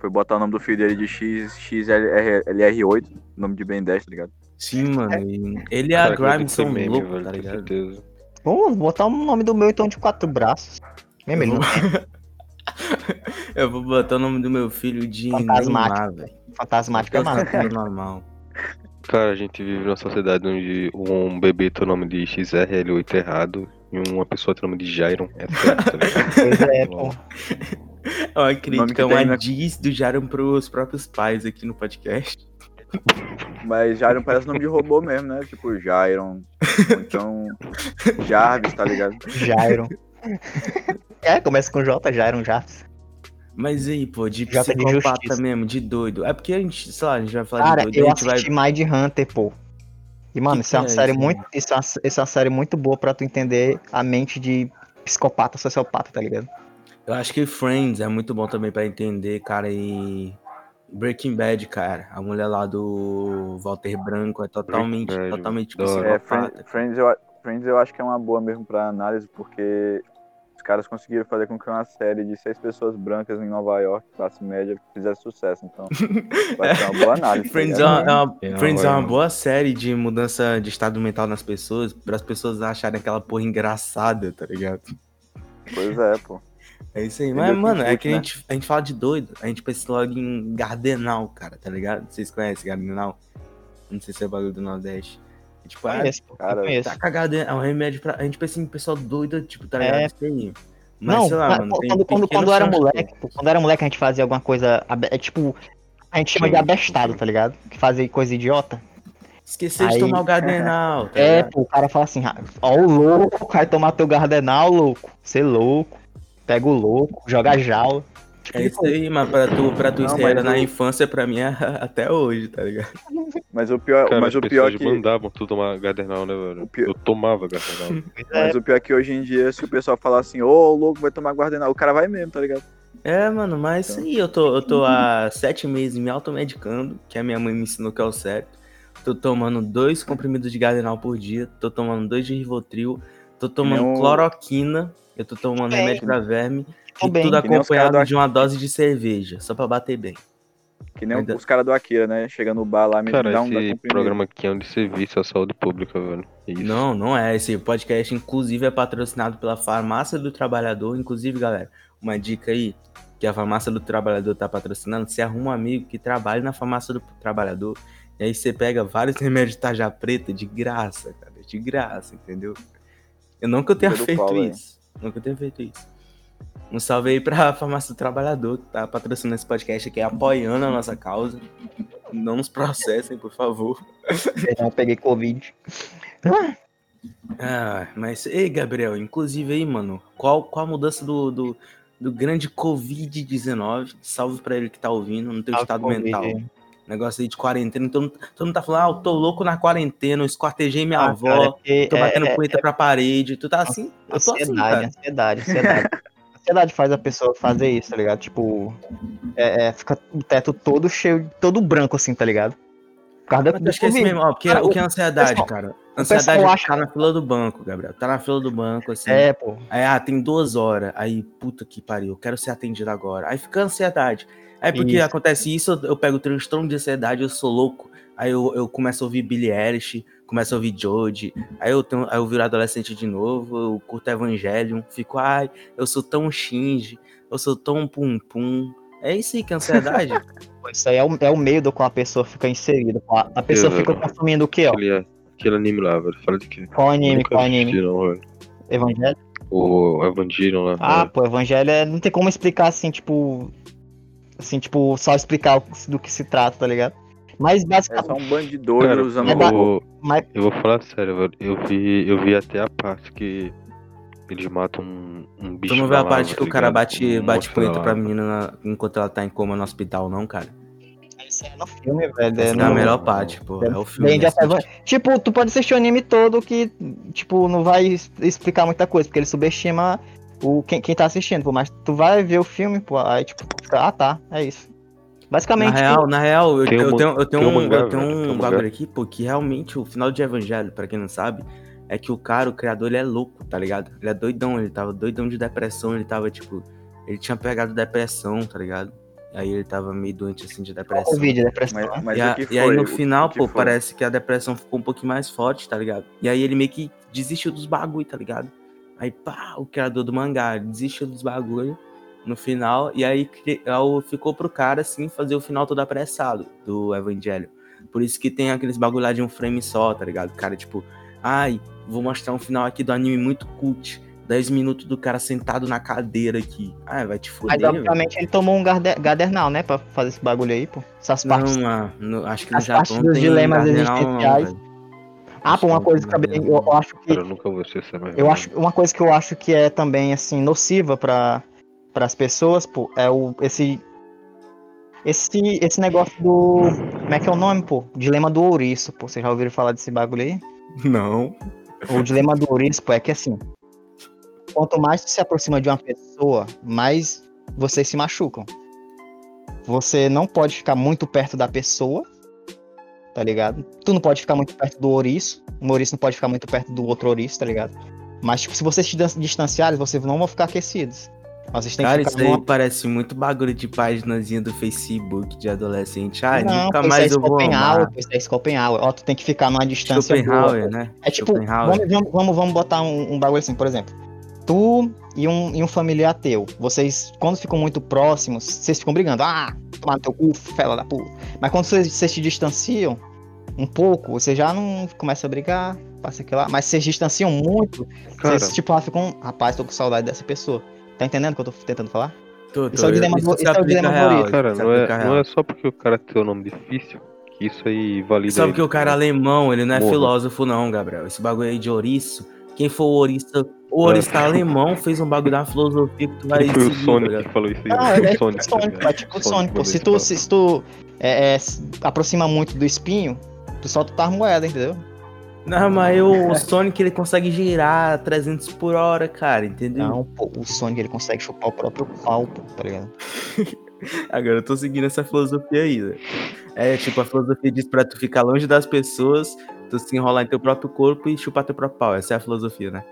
Foi botar o nome do filho dele de X, XLR8, nome de Ben 10, tá ligado? Sim, mano. e Ele e a Grimes são meme, loucos, velho, tá ligado? certeza. Vamos botar o nome do meu então de quatro braços. Mesmo ele não tem Eu vou botar o nome do meu filho de Fantasmático. Neymar, velho. fantasmático é massa. normal. Cara, a gente vive numa sociedade onde um bebê tem o nome de XRL8 errado e uma pessoa tem o nome de Jairon é certo, tá ligado? Pois é, pô. É uma crítica, uma tem, né? diz do Jaron pros próprios pais aqui no podcast. Mas Jairon parece nome de robô mesmo, né? Tipo Jairon. Então Jarvis, tá ligado? Jairon. É, começa com J, Jairon Jarvis. Mas aí, pô, de de psicopata justiça. mesmo, de doido. É porque a gente, sei lá, a gente vai falar Cara, de doido, eu a gente vai. assisti Mind Hunter, pô. E, mano, Que isso é uma é série isso, muito. mano? Isso é, uma, isso é uma série muito boa pra tu entender a mente de psicopata, sociopata, tá ligado? Eu acho que Friends é muito bom também pra entender, cara, e Breaking Bad, cara. A mulher lá do Walter Branco é totalmente, totalmente. É, psicopata. Friends, Friends, eu, Friends eu acho que é uma boa mesmo pra análise, porque caras conseguiram fazer com que uma série de seis pessoas brancas em Nova York, classe média, fizesse sucesso. Então, vai ser uma boa análise. tá Friends, é uma, é uma- É, Friends é uma boa série de mudança de estado mental nas pessoas, para as pessoas acharem aquela porra engraçada, tá ligado? Pois é, pô. É isso aí. Entendeu Mas, mano, é que a né? gente, a gente fala de doido, a gente pensa logo em Gardenal, cara, tá ligado? Vocês conhecem Gardenal? Não sei se é bagulho do Nordeste. É Tipo, ah, Conheço, cara, conheço. tá cagado, é um remédio pra. A gente pensa em pessoal doido, tipo, tá É. ligado? Isso aí. Mas, não, sei lá, mas, mano, quando, quando, quando era moleque, pô, quando era moleque, a gente fazia alguma coisa. É tipo. A gente chama de abestado, tá ligado? Que fazia coisa idiota. Esqueceu de Aí- tomar o Gardenal, tá É, ligado? pô, o cara fala assim, "Ah, ó o louco, vai tomar teu gardenal, louco. Você louco. Pega o louco, joga jaula. É isso aí, mas pra tu, pra tu Não, era mas na infância, pra mim é até hoje, tá ligado? Mas o pior, Cara, mas as o pior que. mandavam tu tomar Gardernal, né, velho? O pior- Eu tomava Gardernal. Mas o pior é que hoje em dia, se o pessoal falar assim, ô, o louco vai tomar guardenal, o cara vai mesmo, tá ligado? É, mano, mas isso aí, eu tô, eu tô há sete meses me automedicando, que a minha mãe me ensinou que é o certo. Tô tomando dois comprimidos de Gardenal por dia, tô tomando dois de Rivotril, tô tomando cloroquina, eu tô tomando Bem. remédio pra verme, Tô bem. tudo acompanhado do de uma dose de cerveja, só pra bater bem. Que nem Ainda- os caras do Akira, né? Chega no bar lá, me Cara, dá um esse programa aqui é um de serviço à saúde pública, velho. É Isso. Não, não é. Esse podcast, inclusive, é patrocinado pela Farmácia do Trabalhador. Inclusive, galera, uma dica aí, que a Farmácia do Trabalhador tá patrocinando, você arruma um amigo que trabalha na Farmácia do Trabalhador, e aí você pega vários remédios de tarja preta de graça, cara, de graça, entendeu? Eu nunca tenha Dia do feito Paulo, hein? isso. Nunca tenha feito isso. Um salve aí pra Farmácia do Trabalhador, que tá patrocinando esse podcast aqui, apoiando a nossa causa. Não nos processem, por favor. Eu peguei Covid. Ah, mas, ei, Gabriel, inclusive aí, mano, qual, qual a mudança do, do, do grande Covid-19? Salve pra ele que tá ouvindo no teu Salve, estado Covid. mental. Negócio aí de quarentena. Então, todo mundo tá falando, ah, eu tô louco na quarentena, eu esquartejei minha Ah, avó, cara, é tô batendo é- é- punheta pra parede. Tu tá assim? Eu tô assim, cara. ansiedade, ansiedade. ansiedade faz a pessoa fazer isso, tá ligado? Tipo, é, é, fica o teto todo cheio, todo branco assim, tá ligado? Causa da, acho que é mesmo, ó, porque Cara, o que é ansiedade, pessoal- cara? Ansiedade é acha- tá na fila do banco, Gabriel. Tá na fila do banco, assim. É, pô. Aí, ah, tem duas horas. Aí, puta que pariu, quero ser atendido agora. Aí fica a ansiedade. Aí, porque Isso. acontece isso, eu, eu pego transtorno de ansiedade, eu sou louco. Aí eu, eu começo a ouvir Billie Eilish, começo a ouvir Jodie. Aí eu, tenho, aí eu viro adolescente de novo, eu curto Evangelion. Fico, ai, eu sou tão xinge, eu sou tão pum-pum. É isso aí que é ansiedade. Isso aí é o, é o meio do qual a pessoa fica inserida. A, a pessoa Eu- fica consumindo o quê, ó? Aquele, aquele anime lá, velho. Fala de que. Qual anime, qual anime? não. Evangelho? O Evangelion lá. Ah, velho. pô, Evangelho é, não tem como explicar assim, tipo. Assim, tipo, só explicar o do que se trata, tá ligado? Mas É só basicamente. um bando de doidos Cara, usando vou, Mas, eu vou falar sério, velho. Eu vi, eu vi até a parte que eles matam um, um bicho. tu não vê a parte que o cara bate, Um bate punheta pra menina na- enquanto ela tá em coma no hospital, não, cara? isso é no filme, velho. Essa é, no- a melhor parte, pô. É o filme. Evan- Tipo, tu pode assistir o anime todo que, tipo, não vai explicar muita coisa, porque ele subestima o, quem, quem tá assistindo, pô. Mas tu vai ver o filme, pô, aí, tipo, fica, ah, tá, é isso. Na Basicamente, real, na real, eu, um eu tenho, eu tenho um um, mangá, eu tenho velho, um um bagulho aqui, pô, que realmente o final de Evangelho, pra quem não sabe, é que o cara, o criador, ele é louco, tá ligado? Ele é doidão, ele tava doidão de depressão, ele tava, tipo, ele tinha pegado depressão, tá ligado? Aí ele tava meio doente assim de depressão. Covid, depressão. Mas, mas e, o a- e aí no final, que pô, foi? parece que a depressão ficou um pouquinho mais forte, tá ligado? E aí ele meio que desistiu dos bagulho, tá ligado? Aí pá, o criador do mangá desistiu dos bagulho no final, e aí cri- aí ficou pro cara assim fazer o final todo apressado do Evangelho. Por isso que tem aqueles bagulho lá de um frame só, tá ligado? O cara, tipo, ai, vou mostrar um final aqui do anime muito cult. 10 minutos do cara sentado na cadeira aqui. Ah, vai te Mas fuder, velho. obviamente ele tomou um gadernal, né? Pra fazer esse bagulho aí, pô. Essas partes. Não, no- acho que no As partes Japão dos tem dilemas Gardenal, não, existenciais. Ah, pô, uma coisa que também eu, eu acho que. Eu nunca vou ser essa Eu acho uma coisa que eu acho que é também assim nociva para as pessoas, pô, é o esse esse esse negócio do como é que é o nome, pô? Dilema do ouriço, pô. Vocês já ouviram falar desse bagulho aí? Não. O dilema do ouriço, pô, é que assim, quanto mais tu se aproxima de uma pessoa, mais vocês se machucam. Você não pode ficar muito perto da pessoa, tá ligado? Tu não pode ficar muito perto do ouriço, um ouriço não pode ficar muito perto do outro ouriço, tá ligado? Mas, tipo, se vocês se dis- distanciarem, vocês não vão ficar aquecidos. Mas Vocês têm Cara, que isso aí numa... parece muito bagulho de paginazinha do Facebook de adolescente. Ah, Não, nunca isso mais é eu vou amar. isso é Schopenhauer. Ó, tu tem que ficar numa distância Schopenhauer, né? É tipo, vamos, vamos, vamos, vamos botar um, um bagulho assim, por exemplo. Tu e um, e um familiar teu, vocês, quando ficam muito próximos, vocês ficam brigando. Ah, tomar no teu cu, fela da puta. Mas quando vocês, vocês se distanciam um pouco, você já não começa a brigar, passa aquilo lá. Mas vocês distanciam muito, Cara, vocês tipo lá ficam, rapaz, tô com saudade dessa pessoa. Tá entendendo o que eu tô tentando falar? Tô, tô, Isso é o dilema isso isso é o dilema Maurício. cara não, é, não é só porque o cara tem o nome difícil que isso aí valida. Sabe ele, que o cara tá ligado? alemão, ele não é Morra. filósofo não, Gabriel. Esse bagulho aí de ouriço. Quem for o ourista, o ourista alemão fez um bagulho da filosofia que tu vai foi o seguir, Sonic tá que falou isso aí? Ah, é o tipo Sonic, tá é tipo Sonic, pô. Se tu, se, tu é, é, aproxima muito do espinho, tu solta tua moeda, entendeu? Não, mas o, o Sonic ele consegue girar 300 por hora, cara, entendeu? Não, pô, o Sonic ele consegue chupar o próprio pau, pô, tá ligado? Agora eu tô seguindo essa filosofia aí, né? É tipo, a filosofia diz pra tu ficar longe das pessoas, tu se enrolar em teu próprio corpo e chupar teu próprio pau. Essa é a filosofia, né?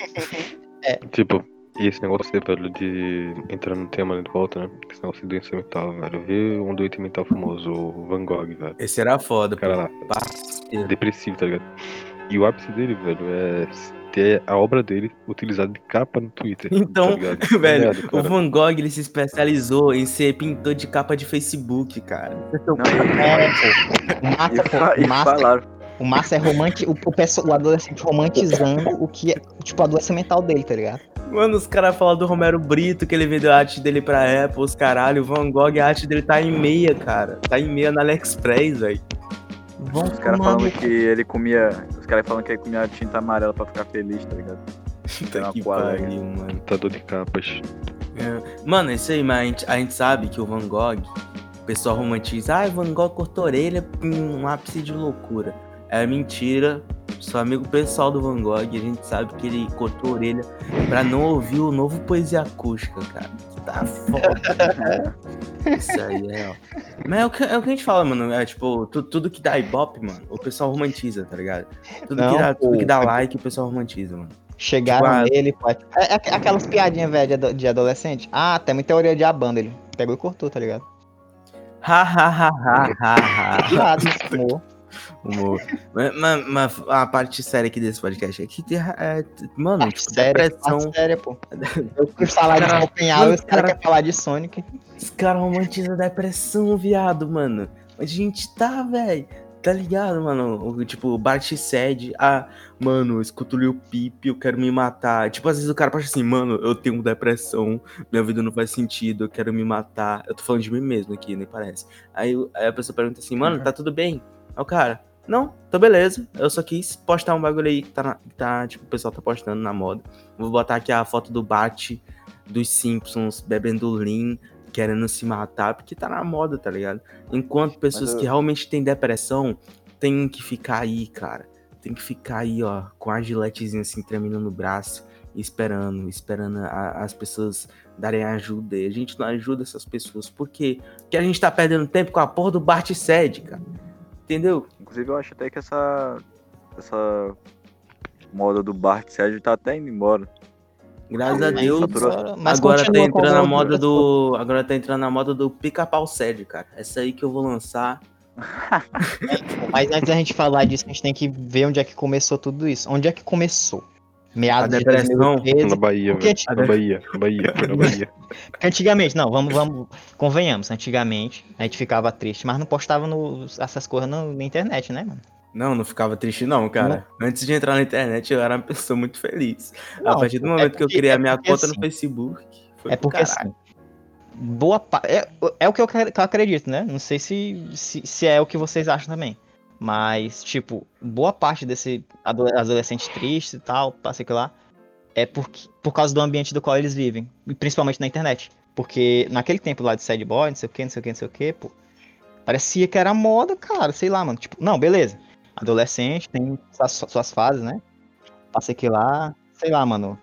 Tipo, e esse negócio aí, velho, de entrar no tema de volta, né? Esse negócio de doença mental, velho. Eu vi um doente mental famoso, o Van Gogh, velho. Esse era foda, cara lá. Parceiro. depressivo, tá ligado? E o ápice dele, velho, é ter a obra dele utilizada de capa no Twitter. Então, tá? Velho, Tá ligado, o? Van Gogh ele se especializou em ser pintor de capa de Facebook, cara. Não, É, pô. O massa, e, pô, e massa, falaram. O massa é romanti o, o, o adolescente romantizando o que é, tipo, a doença mental dele, tá ligado? Mano, os caras falam do Romero Brito, que ele vendeu a arte dele pra Apple, os caralho. O Van Gogh, a arte dele tá em meia, cara. Tá em meia na AliExpress, velho. Vamos Os caras falando no que ele comia. Os caras falando que ele comia tinta amarela pra ficar feliz, tá ligado? Uma que pariu, mano. Computador de capas. É. Mano, isso aí, mas a gente, a gente sabe que o Van Gogh, o pessoal romantiza, ah, Van Gogh cortou a orelha em um ápice de loucura. É mentira. Sou amigo pessoal do Van Gogh a gente sabe que ele cortou a orelha pra não ouvir o novo Poesia Acústica, cara. Que tá foda. Isso aí é, ó. Mas é o, que, é o que a gente fala, mano. É tipo, tu- tudo que dá ibope, mano, o pessoal romantiza, tá ligado? Tudo, Não, que, dá, tudo que dá like, o pessoal romantiza, mano. Chegaram Tipo, ah, nele, pô. É, é aqu- aquelas piadinhas, velho, de adolescente. Ah, tem muita teoria de abando. Ele pegou e cortou, tá ligado? Ha, ha, ha, ha, ha, ha. Humor. mas, mas- a parte séria aqui desse podcast é que, tem- é, mano, Parte tipo, séria, depressão. parte séria, pô. Eu fui falar de Cara, mano, os caras cara- querem falar de Sonic. Os caras romantizam depressão, viado, mano. A gente tá, velho? Tá ligado, mano? O, tipo, o Bart cede. Ah, mano, eu escuto o Lil Peep, eu quero me matar. Tipo, às vezes o cara pode assim, mano, eu tenho depressão, minha vida não faz sentido, eu quero me matar. Eu tô falando de mim mesmo aqui, nem parece. Aí, aí a pessoa pergunta assim, mano, tá tudo bem? Aí o cara, não, tá beleza. Eu só quis postar um bagulho aí que tá, na- que tá, tipo, o pessoal tá postando na moda. Vou botar aqui a foto do Bart dos Simpsons bebendo Lean, querendo se matar, porque tá na moda, tá ligado? Enquanto pessoas eu- que realmente têm depressão tem que ficar aí, cara. Tem que ficar aí, ó, com a giletezinha assim, tremendo no braço, esperando, esperando a- as pessoas darem ajuda. E a gente não ajuda essas pessoas. Por quê? Porque a gente tá perdendo tempo com a porra do Bart Sed, cara. Entendeu? Inclusive eu acho até que essa. Essa moda do Bart Sérgio tá até indo embora. Graças a Deus. saturou. Mas agora tá entrando a moda do. Agora tá entrando a moda do pica-pau sede, cara. Essa aí que eu vou lançar. Mas antes da gente falar disso, a gente tem que ver onde é que começou tudo isso. Onde é que começou? Meados A de depressão? 2013. Na Bahia, Porque Na Bahia, na Bahia, na Bahia. porque antigamente, não, vamos, vamos, convenhamos, antigamente a gente ficava triste, mas não postava no- essas coisas no- na internet, né, mano? Não, não ficava triste, não, cara. Antes de entrar na internet, eu era uma pessoa muito feliz. a Não, partir do é momento que eu porque- criei é a minha porque conta assim- no Facebook. Foi É porque caralho. assim, boa parte. É, é o que eu, que eu acredito, né? Não sei se, se, se é o que vocês acham também. Mas, tipo, boa parte desse ado- adolescente triste e tal, passe que lá, é por, por causa do ambiente do qual eles vivem. Principalmente na internet. Porque naquele tempo lá de sad boy, não sei o que, não sei o que, não sei o que, pô. Parecia que era moda, cara, sei lá, mano. Tipo, não, beleza. Adolescente tem suas, suas fases, né? Passei que lá, sei lá, mano.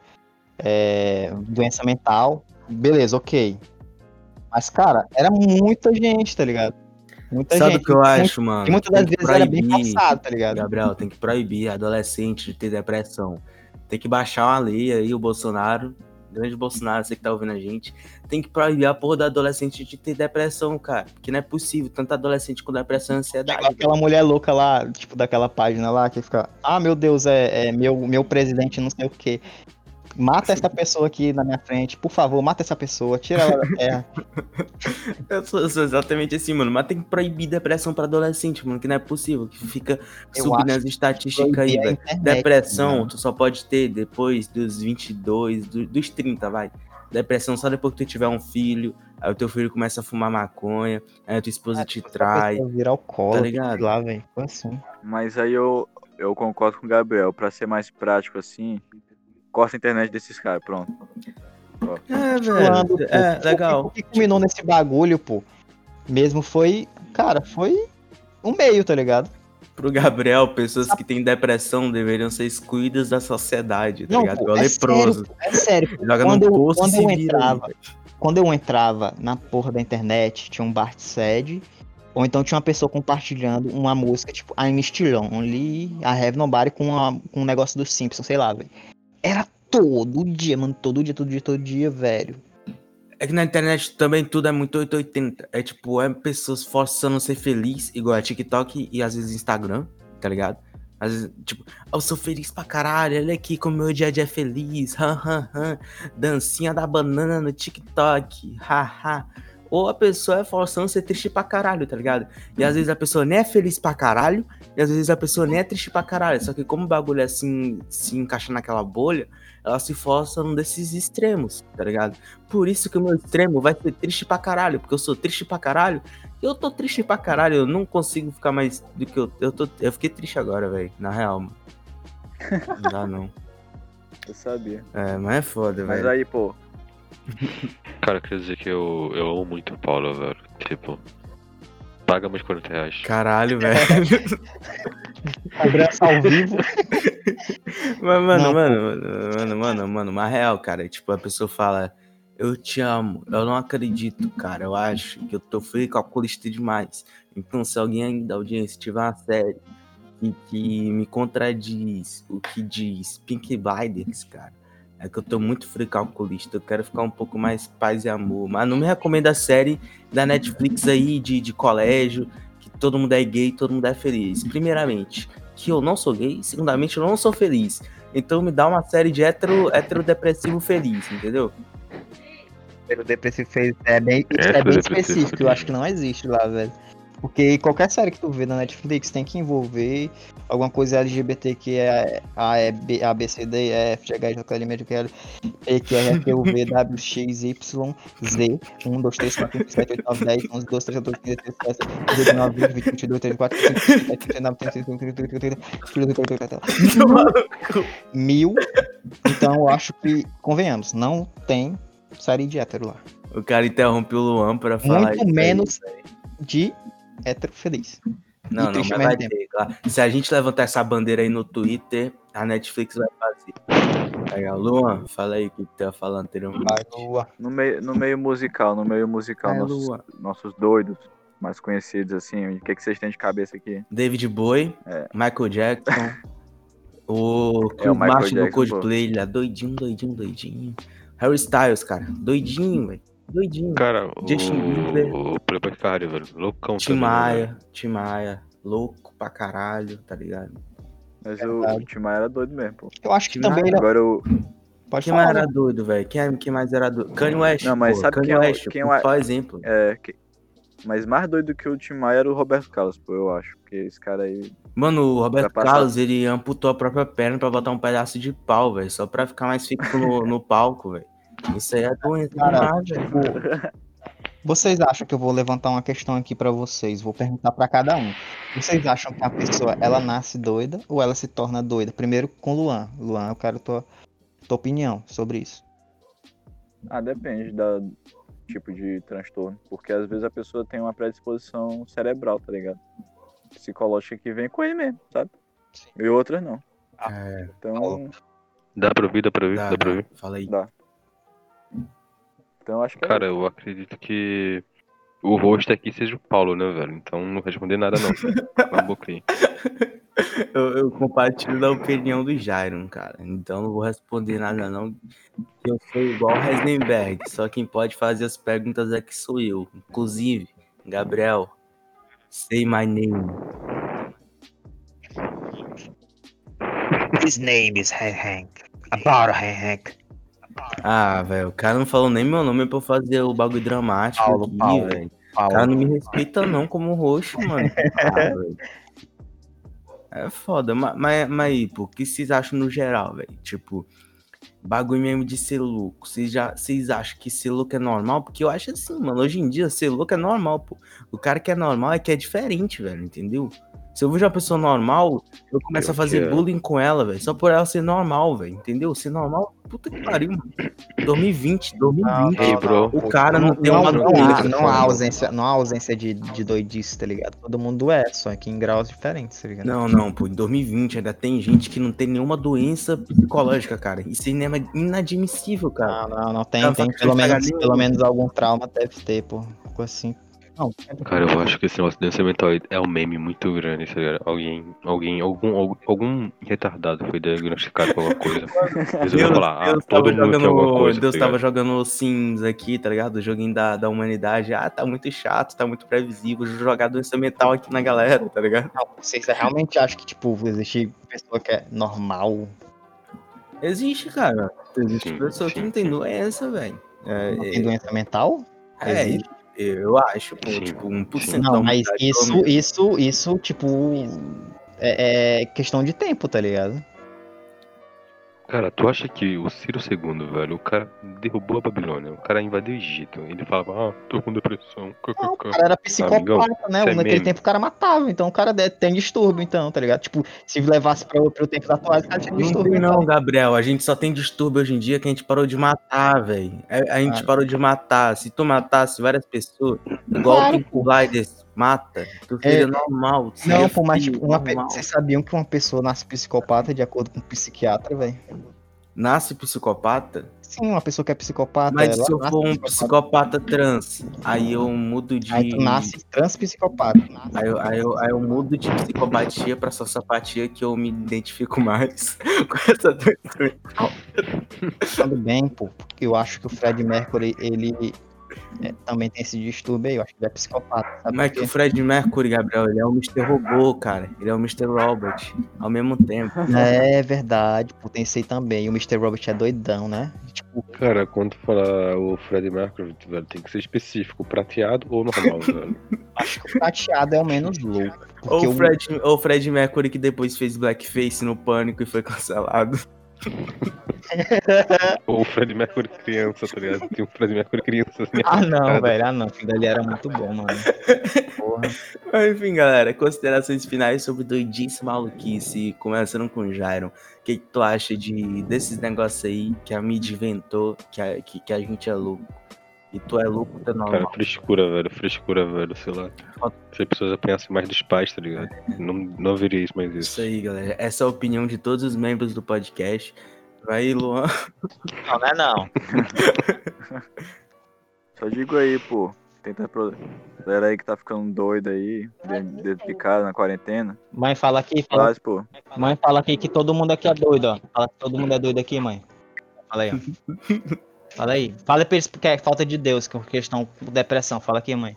É, doença mental, beleza, ok. Mas, cara, era muita gente, tá ligado? Muita Sabe o que eu muito- acho, mano? E muitas das que vezes era bem proibir- forçado, tá ligado? Gabriel, tem que proibir adolescente de ter depressão. Tem que baixar uma lei aí, o Bolsonaro, grande Bolsonaro, você que tá ouvindo a gente, tem que proibir a porra do adolescente de ter depressão, cara. Porque não é possível, tanto adolescente com depressão e ansiedade. Igual aquela mulher louca lá, tipo, daquela página lá, que fica, ah, meu Deus, é, é meu, meu presidente não sei o quê. Mata essa pessoa aqui na minha frente, por favor, mata essa pessoa, tira ela da terra. Eu sou, eu sou exatamente assim, mano. Mas tem que proibir depressão pra adolescente, mano, que não é possível. Que fica Eu subindo as estatísticas aí, velho. Depressão, né? tu só pode ter depois dos 22, do- dos 30, vai. Depressão só depois que tu tiver um filho, aí o teu filho começa a fumar maconha, aí a tua esposa te Essa trai. pessoa Vira alcoólatra, tá ligado? lá, velho. Foi assim. Mas aí eu, eu concordo com o Gabriel. Pra ser mais prático assim, corta a internet desses caras, pronto. É, velho. pô, É, o que- legal. O que culminou nesse bagulho, pô, mesmo foi, cara, foi um meio, tá ligado? Pro Gabriel, pessoas que têm depressão deveriam ser excluídas da sociedade, tá Não, ligado? pô, é leproso. sério, pô, é sério. pô. Joga Quando no eu- e quando se eu vira. aí, entrava, velho. quando eu entrava na porra da internet, tinha um bar de sede, ou então tinha uma pessoa compartilhando uma música, tipo, I'm still lonely, I have nobody, com, uma- com um negócio do Simpsons, sei lá, velho. Era todo dia, mano, todo dia, todo dia, todo dia, velho. É que na internet também tudo é muito 880. É tipo, é pessoas forçando a ser feliz, igual a TikTok e às vezes Instagram, tá ligado? Às vezes, tipo, "Ah, eu sou feliz pra caralho, olha aqui como meu dia a dia é feliz, han, han, han. Dancinha da banana no TikTok, haha. Ou a pessoa é forçando ser triste pra caralho, tá ligado? E às vezes a pessoa nem é feliz pra caralho, e às vezes a pessoa nem é triste pra caralho. Só que como o bagulho é assim, se encaixa naquela bolha, ela se força num desses extremos, tá ligado? Por isso que o meu extremo vai ser triste pra caralho, porque eu sou triste pra caralho. Eu tô triste pra caralho, eu não consigo ficar mais do que eu. Eu, tô, eu fiquei triste agora, velho, na real, mano. Não dá não. Eu sabia. É, mas é foda, Mas velho. aí, pô, Cara, quer dizer que eu, eu amo muito o Paulo, velho. Tipo, paga meus 40 reais. Caralho, velho. Cobrança ao vivo. Mas, mano, Não, mano, mano, mano, mano, mano, uma real, cara. Tipo, a pessoa fala, eu te amo. Eu não acredito, cara. Eu acho que eu tô frio calculista demais. Então, se alguém aí da audiência tiver uma série que, que me contradiz o que diz Pink Blinders, cara, é que eu tô muito frio calculista. Eu quero ficar um pouco mais paz e amor. Mas não me recomenda a série da Netflix aí de, de colégio, que todo mundo é gay, todo mundo é feliz. Primeiramente, que eu não sou gay, segundamente, eu não sou feliz. Então me dá uma série de hetero, heterodepressivo feliz, entendeu? O depressivo fez é bem, é bem específico, eu feliz. acho que não existe lá, velho. Porque qualquer série que tu vê na Netflix tem que envolver alguma coisa LGBT que é A, E, B, A, B, C, D, E, F, G, H, J, K, L, M, N, Q, L, E, Q, R, F, U, V, W, X, Y, Z, 1, 2, 3, 4, 5, 7, 8, 9, 10, 11, 12, 13, 14, 15, 16, 17, 18, 19, 20, 21, 22, 24, 25, 27, 29, 30, 31, 32, 33, 34, mil. Então eu acho que, convenhamos, não tem série de hétero lá. O cara interrompe o Luan pra falar Muito menos de hétero feliz. Não, e não, mas vai ter, claro. Se a gente levantar essa bandeira aí no Twitter, a Netflix vai fazer. Aí, ó, Luan, fala aí o que tu ia falar anteriormente. no meio, no meio musical, no meio musical, É, nossos, Lua. nossos doidos mais conhecidos, assim, o que, que vocês têm de cabeça aqui? David Bowie, É. Michael Jackson, O É, o Martin do Jackson, Coldplay, ele é doidinho, doidinho, doidinho. Harry Styles, cara, doidinho, velho. Doidinho. Cara, Justin Bieber. o, o Playboy Cardi, velho. Loucão Tim né, Maia, Tim Maia, louco pra caralho, tá ligado? Mas o, o Tim Maia era doido mesmo, pô. Eu acho que Tim também ele é- Agora o. pode Quem mais falar. era doido, velho? Quem, quem mais era doido? Kanye West, Não, mas pô, sabe Kanye quem é o- West, quem é o- principal exemplo. É, que- mas mais doido que o Tim Maia era o Roberto Carlos, pô, eu acho. Porque esse cara aí. Mano, o Roberto passar. Carlos, ele amputou a própria perna pra botar um pedaço de pau, velho. Só pra ficar mais fixo no, no palco, velho. Isso aí é doença Cara, velho. Vocês acham que eu vou levantar uma questão aqui pra vocês? Vou perguntar pra cada um. Vocês acham que a pessoa ela nasce doida ou ela se torna doida? Primeiro com o Luan. Luan, eu quero tua, tua opinião sobre isso. Ah, depende da tipo de transtorno. Porque às vezes a pessoa tem uma predisposição cerebral, tá ligado? Psicológica que vem com ele mesmo, sabe? E outras não. É, Então, Dá pra ouvir, dá pra ouvir, dá, dá pra ouvir. Fala aí. dá. Então eu acho que é Cara, eu acredito que o rosto aqui seja o Paulo, né, velho? Então não responder nada não. Aí. Eu, eu compartilho da opinião do Jairon, cara. Então não vou responder nada, não. Eu sou igual o Heisenberg. Só quem pode fazer as perguntas é que sou eu. Inclusive, Gabriel, say my name. His name is Hank. About Hank. Ah, velho, o cara não falou nem meu nome pra eu fazer o bagulho dramático Paulo, aqui, Paulo. velho. O cara não me respeita não como roxo, mano. Ah, é foda, mas, mas, mas aí, pô, o que vocês acham no geral, velho? Tipo, bagulho mesmo de ser louco. Vocês, já, vocês acham que ser louco é normal? Porque eu acho assim, mano, hoje em dia ser louco é normal, pô. O cara que é normal é que é diferente, velho, entendeu? Se eu vejo uma pessoa normal, eu começo a Pior que fazer bullying com ela, velho. Só por ela ser normal, velho. Entendeu? Ser normal, puta que pariu, mano. 2020, 2020. Ei, bro. O cara não, tem não, uma não, doença. há, não há ausência, não há ausência de, de doidice, tá ligado? Todo mundo é, só que em graus diferentes, tá ligado? Não, não, pô, em 2020 ainda tem gente que não tem nenhuma doença psicológica, cara. Isso é ina- inadmissível, cara. Não, não, não tem, Não, tem pelo menos, pelo menos algum trauma deve ter, pô. Ficou assim. Não, Cara, eu acho que esse negócio de doença mental é um meme muito grande, tá ligado? Alguém, alguém, algum, algum, algum retardado foi diagnosticado com alguma coisa. Resolveu falar, ah, Deus todo tava mundo tem alguma jogando, coisa, Deus tá tava jogando Sims aqui, tá ligado? O joguinho da, da humanidade. Ah, tá muito chato, tá muito previsível. Jogar doença mental aqui na galera, tá ligado? não, vocês realmente acham que, tipo, existe pessoa que é normal? Existe, cara. Existe Sim, pessoa que sim, não tem sim. doença, velho. É, Não tem doença mental? é, Existe? Eu acho, pô, Sim, tipo, 1% sim. da Não, mas isso, isso, isso, tipo, é, é questão de tempo, tá ligado? Cara, tu acha que o Ciro II, velho, o cara derrubou a Babilônia, o cara invadiu o Egito, ele falava, ah, tô com depressão, Não, o cara era psicopata, né? isso é Naquele meme. tempo o cara matava, então o cara tem distúrbio, então, tá ligado? Tipo, se levasse pra, pro tempo atual, o cara tinha Não distúrbio. não, então. Gabriel. A gente só tem distúrbio hoje em dia que a gente parou de matar, velho. A, a gente Ah. parou de matar. Se tu matasse várias pessoas, igual Claro, o Pink Blinders mata, tu seria É. normal. tu Não, seria pô, mas tipo, uma normal. vocês sabiam que uma pessoa nasce psicopata de acordo com um psiquiatra, velho? Nasce psicopata, Sim, uma pessoa que é psicopata. mas se eu nasce for um psicopata trans, aí eu mudo de. Aí tu nasce transpsicopata. Aí eu, aí, eu, aí eu mudo de psicopatia pra sociopatia que eu me identifico mais com essa doença. Tudo bem, pô. Eu acho que o Fred Mercury, ele é, também tem esse distúrbio aí. Eu acho que ele é psicopata. Sabe Mas que o? Fred Mercury, Gabriel, ele é o Mr. Robô, cara. Ele é o Mr. Robot ao mesmo tempo. É verdade, pô, tem esse aí também. O Mr. Robert é doidão, né? Tipo, Cara, quando tu falar o Fred Mercury, velho, tem que ser específico, prateado ou normal, velho. acho que o prateado é o menos louco. Ou o o- Fred, ou o Fred Mercury que depois fez blackface no pânico e foi cancelado. Ou o Fred Mercury criança, tá ligado? Tem um Fred Mercury criança assim. Ah, não, cara. velho. Ah, não. Aquilo dali era muito bom, mano. Porra. Mas, enfim, galera, considerações finais sobre doidice maluquice, começando com o Jairon. O que, que tu acha de, desses negócios aí que a mídia inventou, que a, que, que a gente é louco? E tu é louco, tu é Cara, normal. frescura, velho, frescura, velho, sei lá. Se as pessoas apanhassem mais dos pais, tá ligado? Não, não haveria isso mais Isso isso. aí, galera. Essa é a opinião de todos os membros do podcast. Vai, Luan. Não, não é não. Só digo aí, pô. Tenta pro. Galera aí que tá ficando doida aí, dentro dentro de casa, na quarentena. Mãe, fala aqui, fala, Faz, pô. mãe, fala aqui que todo mundo aqui é doido, ó. Fala que todo mundo é doido aqui, mãe. Fala aí, ó. Fala aí. Fala pra eles porque é falta de Deus, que eles estão com depressão. Fala aqui, mãe.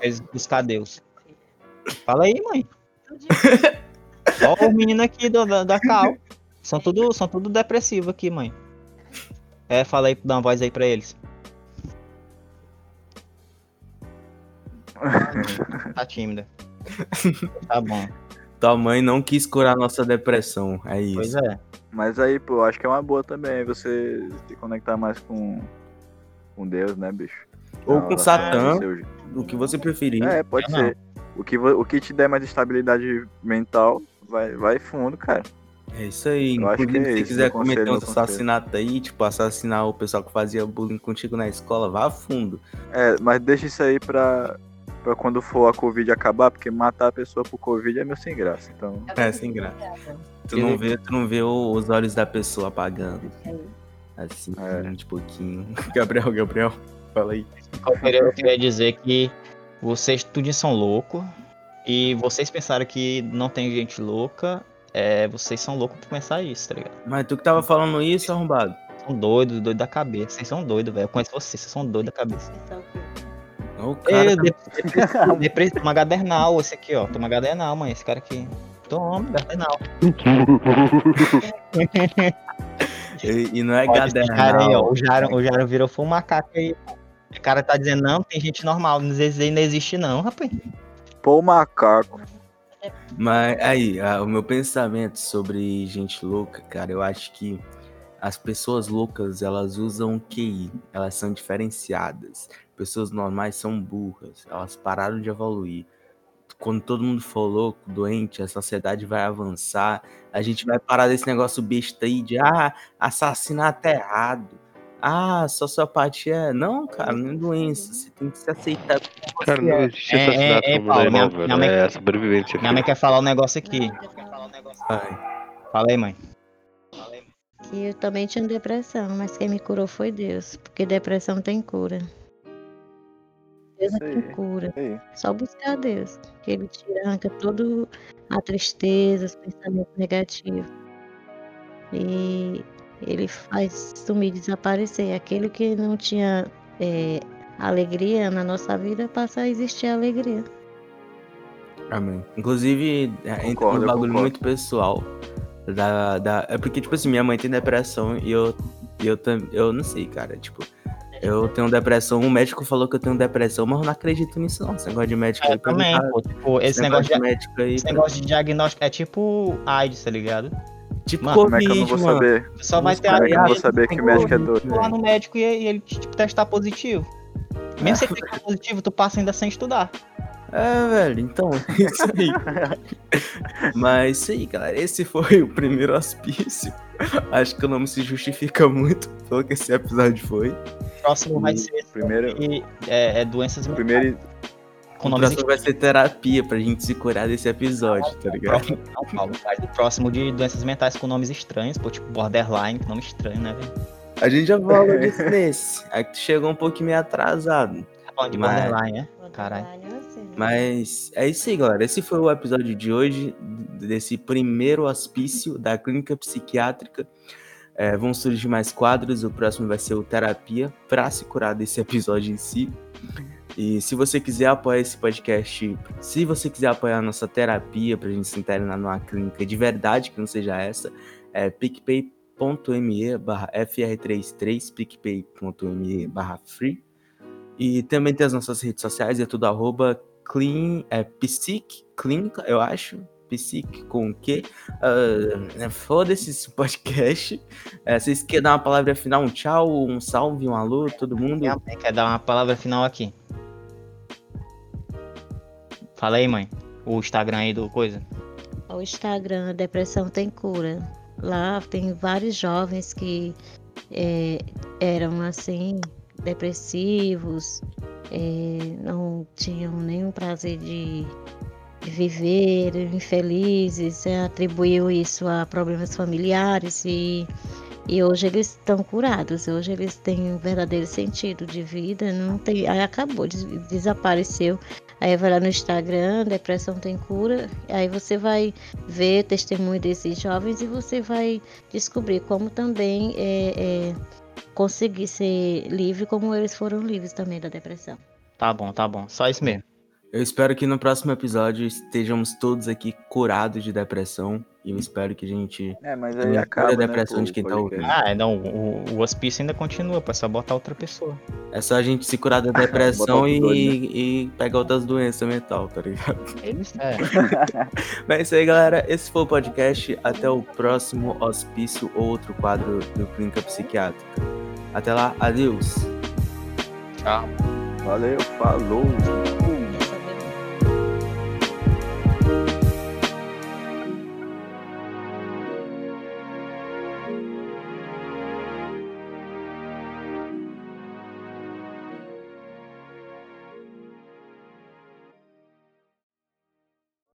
Eles buscar Deus. Fala aí, mãe. Ó o menino aqui do, da, da Cal. São tudo, são tudo depressivo aqui, mãe. É, fala aí, dá uma voz aí pra eles. Tá tímida. Tá bom. Tua mãe não quis curar nossa depressão. É isso. Pois é. Mas aí, pô, acho que é uma boa também você se conectar mais com, com Deus, né, bicho? Ou com Satã, seu- o que você preferir. É, pode não. ser. O que, o que te der mais estabilidade mental, vai, vai fundo, cara. É isso aí. Eu Inclusive, que é se isso, quiser conselho, cometer conselho. assassinatos aí, tipo, assassinar o pessoal que fazia bullying contigo na escola, vá a fundo. É, mas deixa isso aí pra, pra quando for a Covid acabar, porque matar a pessoa por Covid é meio sem graça. Então, É, sem graça. Tu não vê, tu não vê os olhos da pessoa apagando. Assim, É. de pouquinho. Gabriel, Gabriel, fala aí. Eu queria, eu queria dizer que vocês tudo são loucos. E vocês pensaram que não tem gente louca. É, vocês são loucos por pensar isso, tá ligado? Mas tu que tava falando isso, arrombado. São doidos, doidos da cabeça. Vocês são doidos, velho. Eu conheço vocês, vocês são doidos da cabeça. O cara Ei, tá- depressivo, depressivo, toma gadernal, esse aqui, ó. Toma gadernal, mãe. Esse cara aqui. Toma, gadernal. E, e não é Olha esse cara aí, ó. gadernal. O Jaron, o Jaron virou foi um macaco aí. O cara tá dizendo, não, tem gente normal. Não existe, não existe não, rapaz. pô, macaco. Mas aí, o meu pensamento sobre gente louca, cara, eu acho que as pessoas loucas, elas usam QI, elas são diferenciadas. Pessoas normais são burras, elas pararam de evoluir. Quando todo mundo for louco, doente, a sociedade vai avançar, a gente vai parar desse negócio besta aí de ah, assassinato é errado. Ah, sociopatia. Não, cara, não é doença. Você tem que se aceitar como Cara, não é. existe É, assassinato é, é, mundo Paulo, animal, minha- velho. minha mãe- É a sobrevivência. Minha mãe quer falar um negócio aqui. Vai. Fala aí, mãe. Eu também tinha depressão, mas quem me curou foi Deus, porque depressão tem cura. Deus aí. tem cura. Só buscar Deus, que Ele tira, arranca toda a tristeza, os pensamentos negativos. E Ele faz sumir, desaparecer. Aquele que não tinha é, alegria na nossa vida, passa a existir alegria. Amém. Inclusive, é, entra Concordo, num eu bagulho muito pessoal. Da, da, é porque, tipo assim, minha mãe tem depressão e eu, e eu, tam- eu não sei, cara. Tipo, eu tenho depressão. O médico falou que eu tenho depressão, mas eu não acredito nisso, não. Esse negócio de médico É, aí. pra mim também, tá- pô. Tipo, esse negócio de, de médico aí. esse negócio de diagnóstico é tipo AIDS, tá ligado? Tipo, Mano, Como é que eu não Covid, vou mano. saber? Só vai ter Como é que eu caras vou AIDS, saber que o médico é doido? tu lá no médico e, e ele tipo, testar positivo. Mesmo se ele ficar positivo, tu passa ainda sem estudar. É, velho, então, isso aí. Mas isso aí, galera. Esse foi o primeiro hospício. Acho que o nome se justifica muito pelo que esse episódio foi. O próximo vai ser Primeiro, é, é doenças mentais primeiro, com O próximo vai ser terapia pra gente se curar desse episódio, tá ligado? próximo, não, Paulo, faz o próximo de doenças mentais com nomes estranhos, pô, tipo borderline, que nome estranho, né, velho? A gente já falou disso nesse. É que tu chegou um pouquinho meio atrasado. Tá falando de Mas- borderline, né? Caralho. Mas é isso aí, galera. Esse foi o episódio de hoje, desse primeiro hospício da clínica psiquiátrica. É, vão surgir mais quadros. O próximo vai ser o Terapia, pra se curar desse episódio em si. E se você quiser apoiar esse podcast, se você quiser apoiar a nossa terapia pra gente se internar numa clínica de verdade, que não seja essa, é picpay.me barra fr33, picpay.me barra free. E também tem as nossas redes sociais, é tudo arroba clean, é psic, clínica, eu acho. Psic com o quê? Ah, Foda-se esse podcast. É, vocês querem dar uma palavra final, um tchau, um salve, um alô, todo mundo? Minha mãe quer dar uma palavra final aqui. Fala aí, mãe. O Instagram aí do coisa. O Instagram, Depressão Tem Cura. Lá tem vários jovens que é, eram assim, depressivos, é, não tinham nenhum prazer de, de viver, infelizes, é, atribuíam isso a problemas familiares e E hoje eles estão curados, hoje eles têm um verdadeiro sentido de vida, não tem, aí acabou, des- desapareceu. Aí vai lá no Instagram, depressão tem cura, aí você vai ver testemunho desses jovens e você vai descobrir como também é, é, conseguir ser livre como eles foram livres também da depressão. Tá bom, tá bom. Só isso mesmo. Eu espero que no próximo episódio estejamos todos aqui curados de depressão. E eu espero que a gente. É, mas aí a acaba, cura né, depressão pô, de quem tá podcast. Ah, não, o, o hospício ainda continua, é só botar outra pessoa. É só a gente se curar da depressão e, doido, e pegar outras doenças mental, tá ligado? É. Mas é isso aí, galera. Esse foi o podcast. Até o próximo hospício ou outro quadro do Clínica Psiquiátrica. Até lá, adeus. Tchau. Valeu, falou.